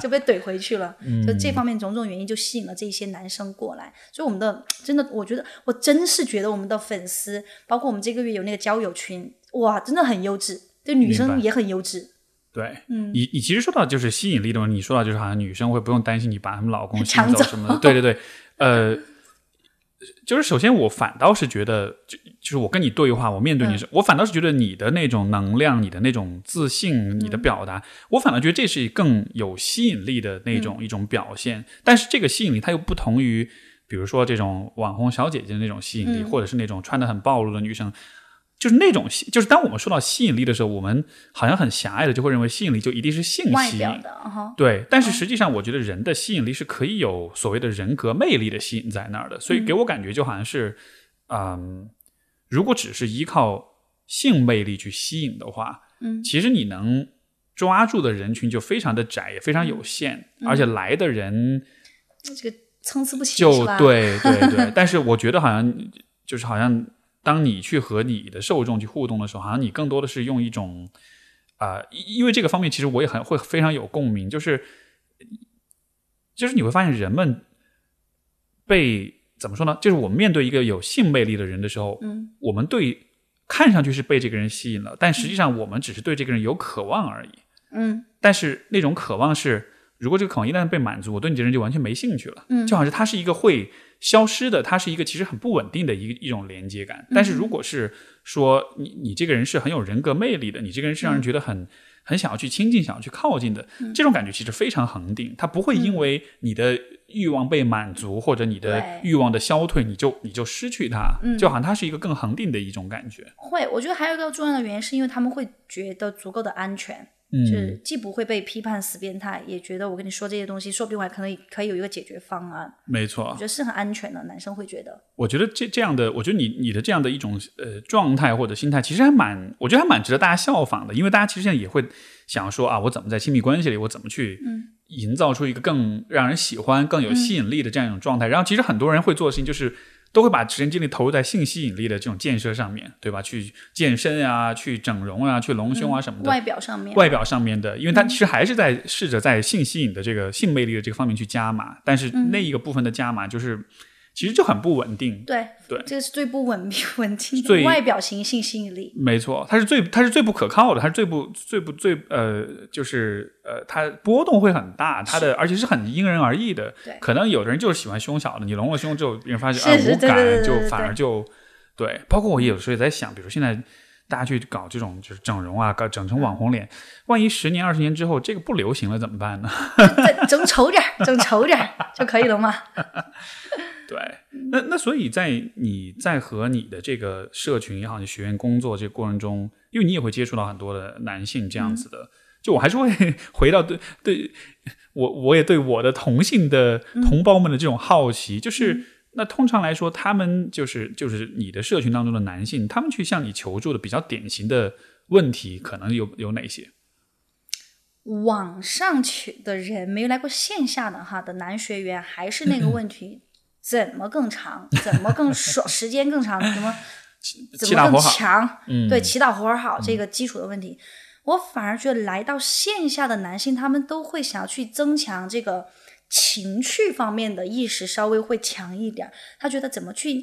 就 被怼回去了。嗯 就这方面种种原因，就吸引了这些男生过来。所以我们的真的，我觉得我真是觉得我们的粉丝，包括我们这个月有那个交友群，哇，真的很优质，对女生也很优质。对，嗯。你你其实说到就是吸引力的问题，你说到就是好像女生会不用担心你把她们老公吸 抢走什么的，对对对，呃，就是首先我反倒是觉得，就就是我跟你对话，我面对你我反倒是觉得你的那种能量、你的那种自信、你的表达，我反倒觉得这是更有吸引力的那种、一种表现。但是这个吸引力它又不同于，比如说这种网红小姐姐的那种吸引力，嗯。或者是那种穿的很暴露的女生。就是那种吸，就是当我们说到吸引力的时候，我们好像很狭隘的就会认为吸引力就一定是性吸引，对。但是实际上，我觉得人的吸引力是可以有所谓的人格魅力的吸引在那儿的，所以给我感觉就好像是，嗯，如果只是依靠性魅力去吸引的话，嗯其实你能抓住的人群就非常的窄，也非常有限，而且来的人这个参差不齐就？对对对，但是我觉得好像就是好像当你去和你的受众去互动的时候，好像你更多的是用一种啊、因因为这个方面其实我也很会非常有共鸣，就是就是你会发现人们被怎么说呢？就是我们面对一个有性魅力的人的时候，嗯我们对看上去是被这个人吸引了，但实际上我们只是对这个人有渴望而已。嗯但是那种渴望是，如果这个渴望一旦被满足，我对你这人就完全没兴趣了。嗯就好像他是一个会消失的，它是一个其实很不稳定的一一种连接感。但是如果是说你你这个人是很有人格魅力的，你这个人是让人觉得很、很想要去亲近、想要去靠近的，这种感觉其实非常恒定，它不会因为你的欲望被满足、或者你的欲望的消退，你就你就失去它，就好像它是一个更恒定的一种感觉。会，我觉得还有一个重要的原因，是因为他们会觉得足够的安全，嗯就是既不会被批判死变态，也觉得我跟你说这些东西，说不定我还可能可以有一个解决方案。没错我觉，得是很安全的，男生会觉得。我觉得这这样的，我觉得你你的这样的一种呃状态或者心态，其实还蛮，我觉得还蛮值得大家效仿的。因为大家其实现在也会想说啊，我怎么在亲密关系里，我怎么去营造出一个更让人喜欢、更有吸引力的这样一种状态。然后，其实很多人会做的事情就是。都会把时间精力投入在性吸引力的这种建设上面，对吧？去健身啊，去整容啊，去隆胸啊什么的。外表上面，外表上面的，因为他其实还是在试着在性吸引的这个性魅力的这个方面去加码，但是那一个部分的加码就是其实就很不稳定。对对这个是最不稳稳定最的外表型性吸引力。没错，它是最它是最不可靠的，它是最不最不最呃，就是呃，它波动会很大，它的而且是很因人而异的。对可能有的人就是喜欢胸小的，你隆了胸之后，别人发现是啊无感，就反而就对。包括我有时候也在想，比如现在大家去搞这种就是整容啊，搞整成网红脸，万一十年二十年之后这个不流行了怎么办呢？再整丑点儿，整丑点儿就可以了吗？对，那那所以在你在和你的这个社群也好，你学员工作这个过程中，因为你也会接触到很多的男性这样子的，就我还是会回到对对我我也对我的同性的同胞们的这种好奇，就是那通常来说，他们就是就是你的社群当中的男性，他们去向你求助的比较典型的问题，可能有有哪些？网上去的人没有来过线下的哈的男学员，还是那个问题，怎么更长？怎么更爽？时间更长？怎么 怎么更强？嗯对，祈祷活儿好这个基础的问题，我反而觉得来到线下的男性，他们都会想要去增强这个情趣方面的意识，稍微会强一点儿。他觉得怎么去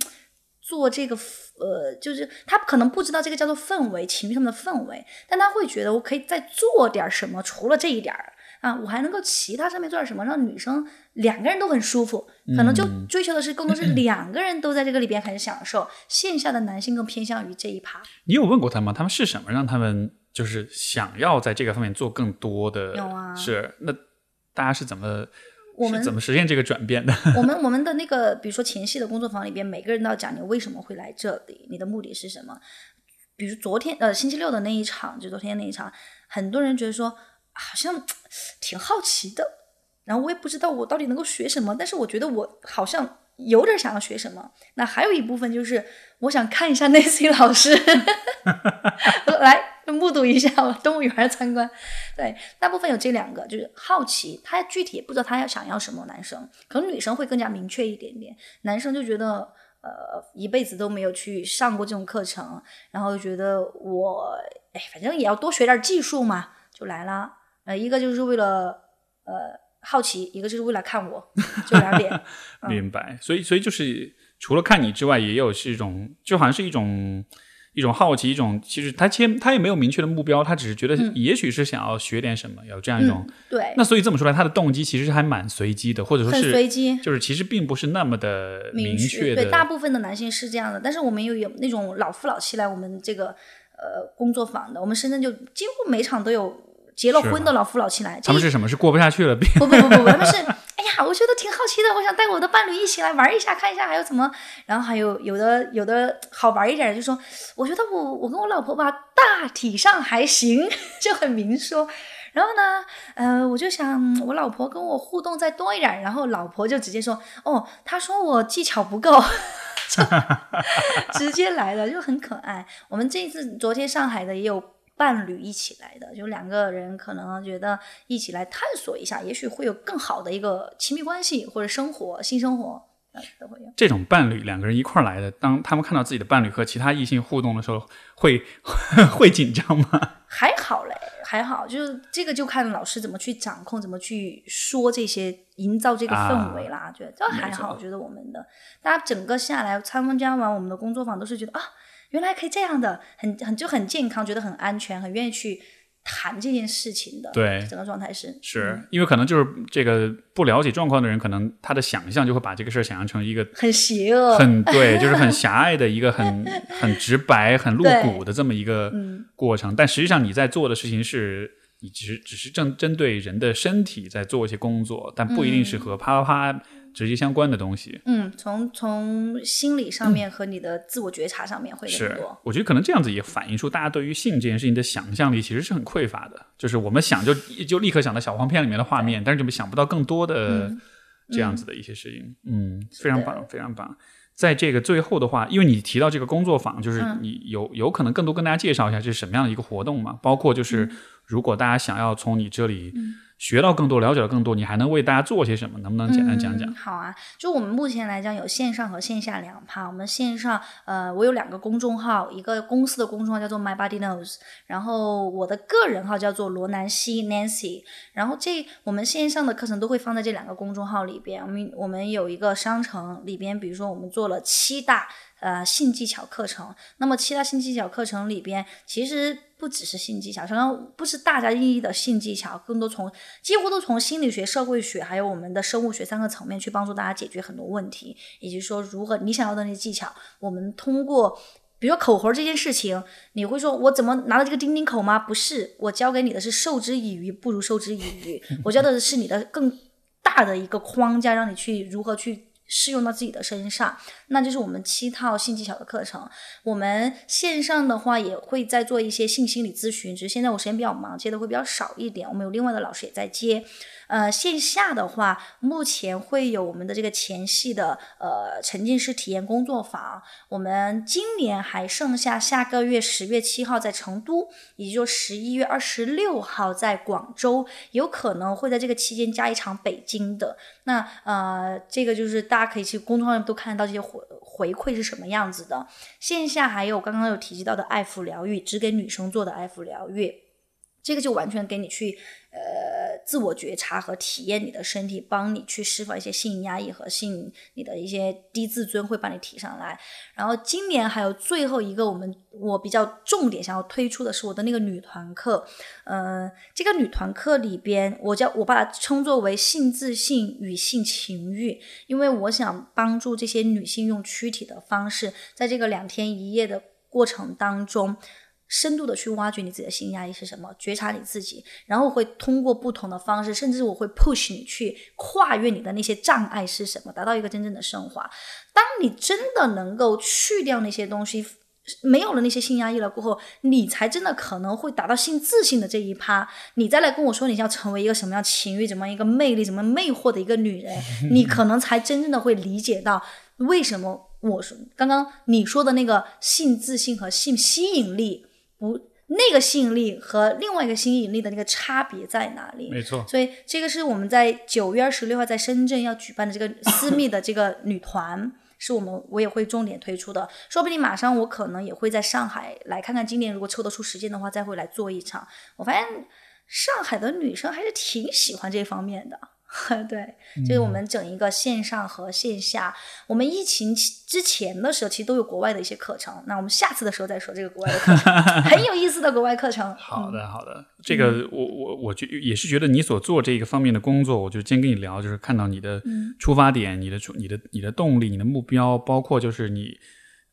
做这个呃，就是他可能不知道这个叫做氛围，情绪上的氛围，但他会觉得我可以再做点什么，除了这一点儿啊，我还能够其他上面做点什么，让女生两个人都很舒服，可能就追求的是更多是两个人都在这个里边很享受。线下的男性更偏向于这一趴，你有问过他吗？他们是什么让他们就是想要在这个方面做更多的？有啊是那大家是怎么我们怎么实现这个转变的？我们我们的那个，比如说前戏的工作坊里边，每个人都要讲你为什么会来这里，你的目的是什么。比如昨天呃星期六的那一场，就昨天那一场，很多人觉得说好像挺好奇的，然后我也不知道我到底能够学什么，但是我觉得我好像有点想要学什么。那还有一部分就是我想看一下 Nancy 老师，来目睹一下动物园参观。对，大部分有这两个，就是好奇，他具体也不知道他要想要什么。男生可能女生会更加明确一点点，男生就觉得呃一辈子都没有去上过这种课程，然后就觉得我哎反正也要多学点技术嘛，就来啦。呃，一个就是为了呃好奇，一个就是为了看我，就两点。明白。所以，所以就是除了看你之外，也有是一种，就好像是一种一种好奇，一种其实他其实他也没有明确的目标，他只是觉得也许是想要学点什么，有这样一种。对。那所以这么说来，他的动机其实还蛮随机的，或者说是随机，就是其实并不是那么的明确的。对，大部分的男性是这样的，但是我们又有那种老夫老妻来我们这个呃工作坊的，我们深圳就几乎每场都有。结了婚的老夫老妻来，他们是什么？是过不下去了？不不不不，他们是，哎我觉得挺好奇的，我想带我的伴侣一起来玩一下，看一下还有怎么。然后还有有的有的好玩一点的，就说，我觉得我我跟我老婆吧，大体上还行，就很明说。然后呢，呃，我就想我老婆跟我互动再多一点，然后老婆就直接说，哦，她说我技巧不够，直接来了，就很可爱。我们这次昨天上海的也有。伴侣一起来的，就两个人可能觉得一起来探索一下，也许会有更好的一个亲密关系或者生活、性生活，都会有。这种伴侣两个人一块儿来的，当他们看到自己的伴侣和其他异性互动的时候，会 会紧张吗？还好嘞，还好，就是这个就看老师怎么去掌控，怎么去说这些，营造这个氛围啦。觉得这还好，我觉得我们的大家整个下来参加完我们的工作坊，都是觉得啊。原来可以这样的，很很就很健康，觉得很安全，很愿意去谈这件事情的。对，整个状态是是因为可能就是这个不了解状况的人，可能他的想象就会把这个事儿想象成一个很邪恶、很对，就是很狭隘的一个很很直白、很露骨的这么一个过程。但实际上你在做的事情是，你只是只是正针对人的身体在做一些工作，但不一定是和啪啪啪。直接相关的东西，嗯，从从心理上面和你的自我觉察上面会更多。我觉得可能这样子也反映出大家对于性这件事情的想象力其实是很匮乏的。就是我们想就就立刻想到小黄片里面的画面，但是就想不到更多的这样子的一些事情。嗯，非常棒，非常棒。在这个最后的话，因为你提到这个工作坊，就是你有有可能更多跟大家介绍一下这是什么样的一个活动嘛？包括就是如果大家想要从你这里。学到更多，了解到更多，你还能为大家做些什么？能不能简单讲讲？好啊，就我们目前来讲，有线上和线下两趴。我们线上，呃，我有两个公众号，一个公司的公众号叫做 My Body Knows，然后我的个人号叫做罗南希 Nancy。然后这我们线上的课程都会放在这两个公众号里边。我们我们有一个商城里边，比如说我们做了七大呃性技巧课程。那么七大性技巧课程里边，其实。不只是性技巧，可能不是大家意义的性技巧，更多从几乎都从心理学、社会学还有我们的生物学三个层面去帮助大家解决很多问题，以及说如何你想要的那些技巧，我们通过，比如说口活这件事情，你会说我怎么拿到这个钉钉口吗？不是，我教给你的是授之以鱼不如授之以渔，我教的是你的更大的一个框架，让你去如何去。适用到自己的身上，那就是我们七套性技巧的课程。我们线上的话也会在做一些性心理咨询，只是现在我时间比较忙，接的会比较少一点。我们有另外的老师也在接。呃，线下的话，目前会有我们的这个前戏的呃沉浸式体验工作坊。我们今年还剩下下个月十月七号在成都，也就十一月二十六号在广州，有可能会在这个期间加一场北京的。那呃，这个就是大家可以去公众号都看得到这些活回馈是什么样子的。线下还有刚刚有提及到的爱抚疗愈，只给女生做的爱抚疗愈。这个就完全给你去，呃，自我觉察和体验你的身体，帮你去释放一些性压抑和性你的一些低自尊，会帮你提上来。然后今年还有最后一个，我们我比较重点想要推出的是我的那个女团课，呃，这个女团课里边，我叫我把它称作为性自信与性情欲，因为我想帮助这些女性用躯体的方式，在这个两天一夜的过程当中。深度的去挖掘你自己的性压抑是什么，觉察你自己，然后会通过不同的方式，甚至我会 push 你去跨越你的那些障碍是什么，达到一个真正的升华。当你真的能够去掉那些东西，没有了那些性压抑了过后，你才真的可能会达到性自信的这一趴。你再来跟我说你要成为一个什么样情欲、怎么一个魅力、怎么魅惑的一个女人，你可能才真正的会理解到为什么我说刚刚你说的那个性自信和性吸引力。不，那个吸引力和另外一个吸引力的那个差别在哪里？没错，所以这个是我们在九月二十六号在深圳要举办的这个私密的这个女团，是我们我也会重点推出的。说不定马上我可能也会在上海来看看，今年如果抽得出时间的话，再会来做一场。我发现上海的女生还是挺喜欢这方面的。对，就是我们整一个线上和线下。我们疫情之前的时候，其实都有国外的一些课程。那我们下次的时候再说这个国外的课程，很有意思的国外课程。好的，好的。这个我我我觉也是觉得你所做这个方面的工作，我就今天跟你聊，就是看到你的出发点、你的出、你的你的动力、你的目标，包括就是你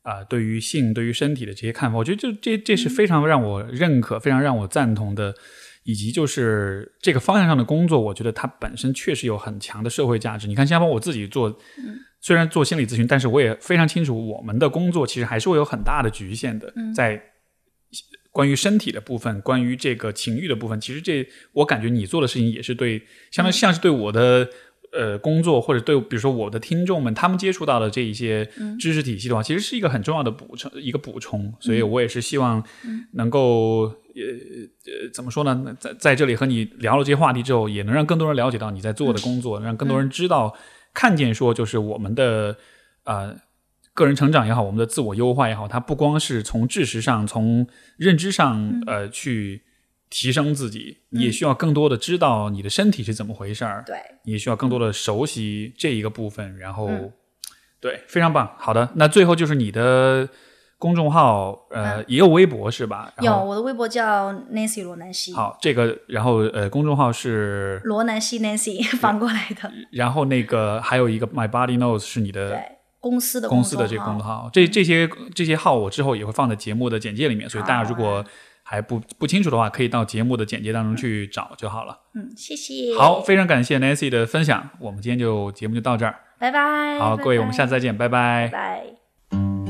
啊对于性、对于身体的这些看法，我觉得就这这是非常让我认可、非常让我赞同的。以及就是这个方向上的工作，我觉得它本身确实有很强的社会价值。你看，新加坡我自己做，虽然做心理咨询，但是我也非常清楚，我们的工作其实还是会有很大的局限的。在关于身体的部分，关于这个情欲的部分，其实这我感觉你做的事情也是对，相当于像是对我的。呃，工作或者对，比如说我的听众们，他们接触到的这一些知识体系的话，其实是一个很重要的补充，一个补充。所以我也是希望能够，呃呃，怎么说呢？在在这里和你聊了这些话题之后，也能让更多人了解到你在做的工作，让更多人知道、看见，说就是我们的呃个人成长也好，我们的自我优化也好，它不光是从知识上、从认知上呃去。提升自己，你也需要更多的知道你的身体是怎么回事儿。对，你也需要更多的熟悉这一个部分。然后，对，非常棒。好的，那最后就是你的公众号，呃，也有微博是吧？有，我的微博叫 Nancy 罗南希。好，这个，然后呃，公众号是罗南希 Nancy 反过来的。然后那个还有一个 My Body Knows 是你的公司的公司的这个公众号。这这些这些号我之后也会放在节目的简介里面，所以大家如果。还不不清楚的话，可以到节目的简介当中去找就好了。嗯，谢谢。好，非常感谢 Nancy 的分享，我们今天就节目就到这儿，拜拜。好，各位，我们下次再见，拜拜。拜。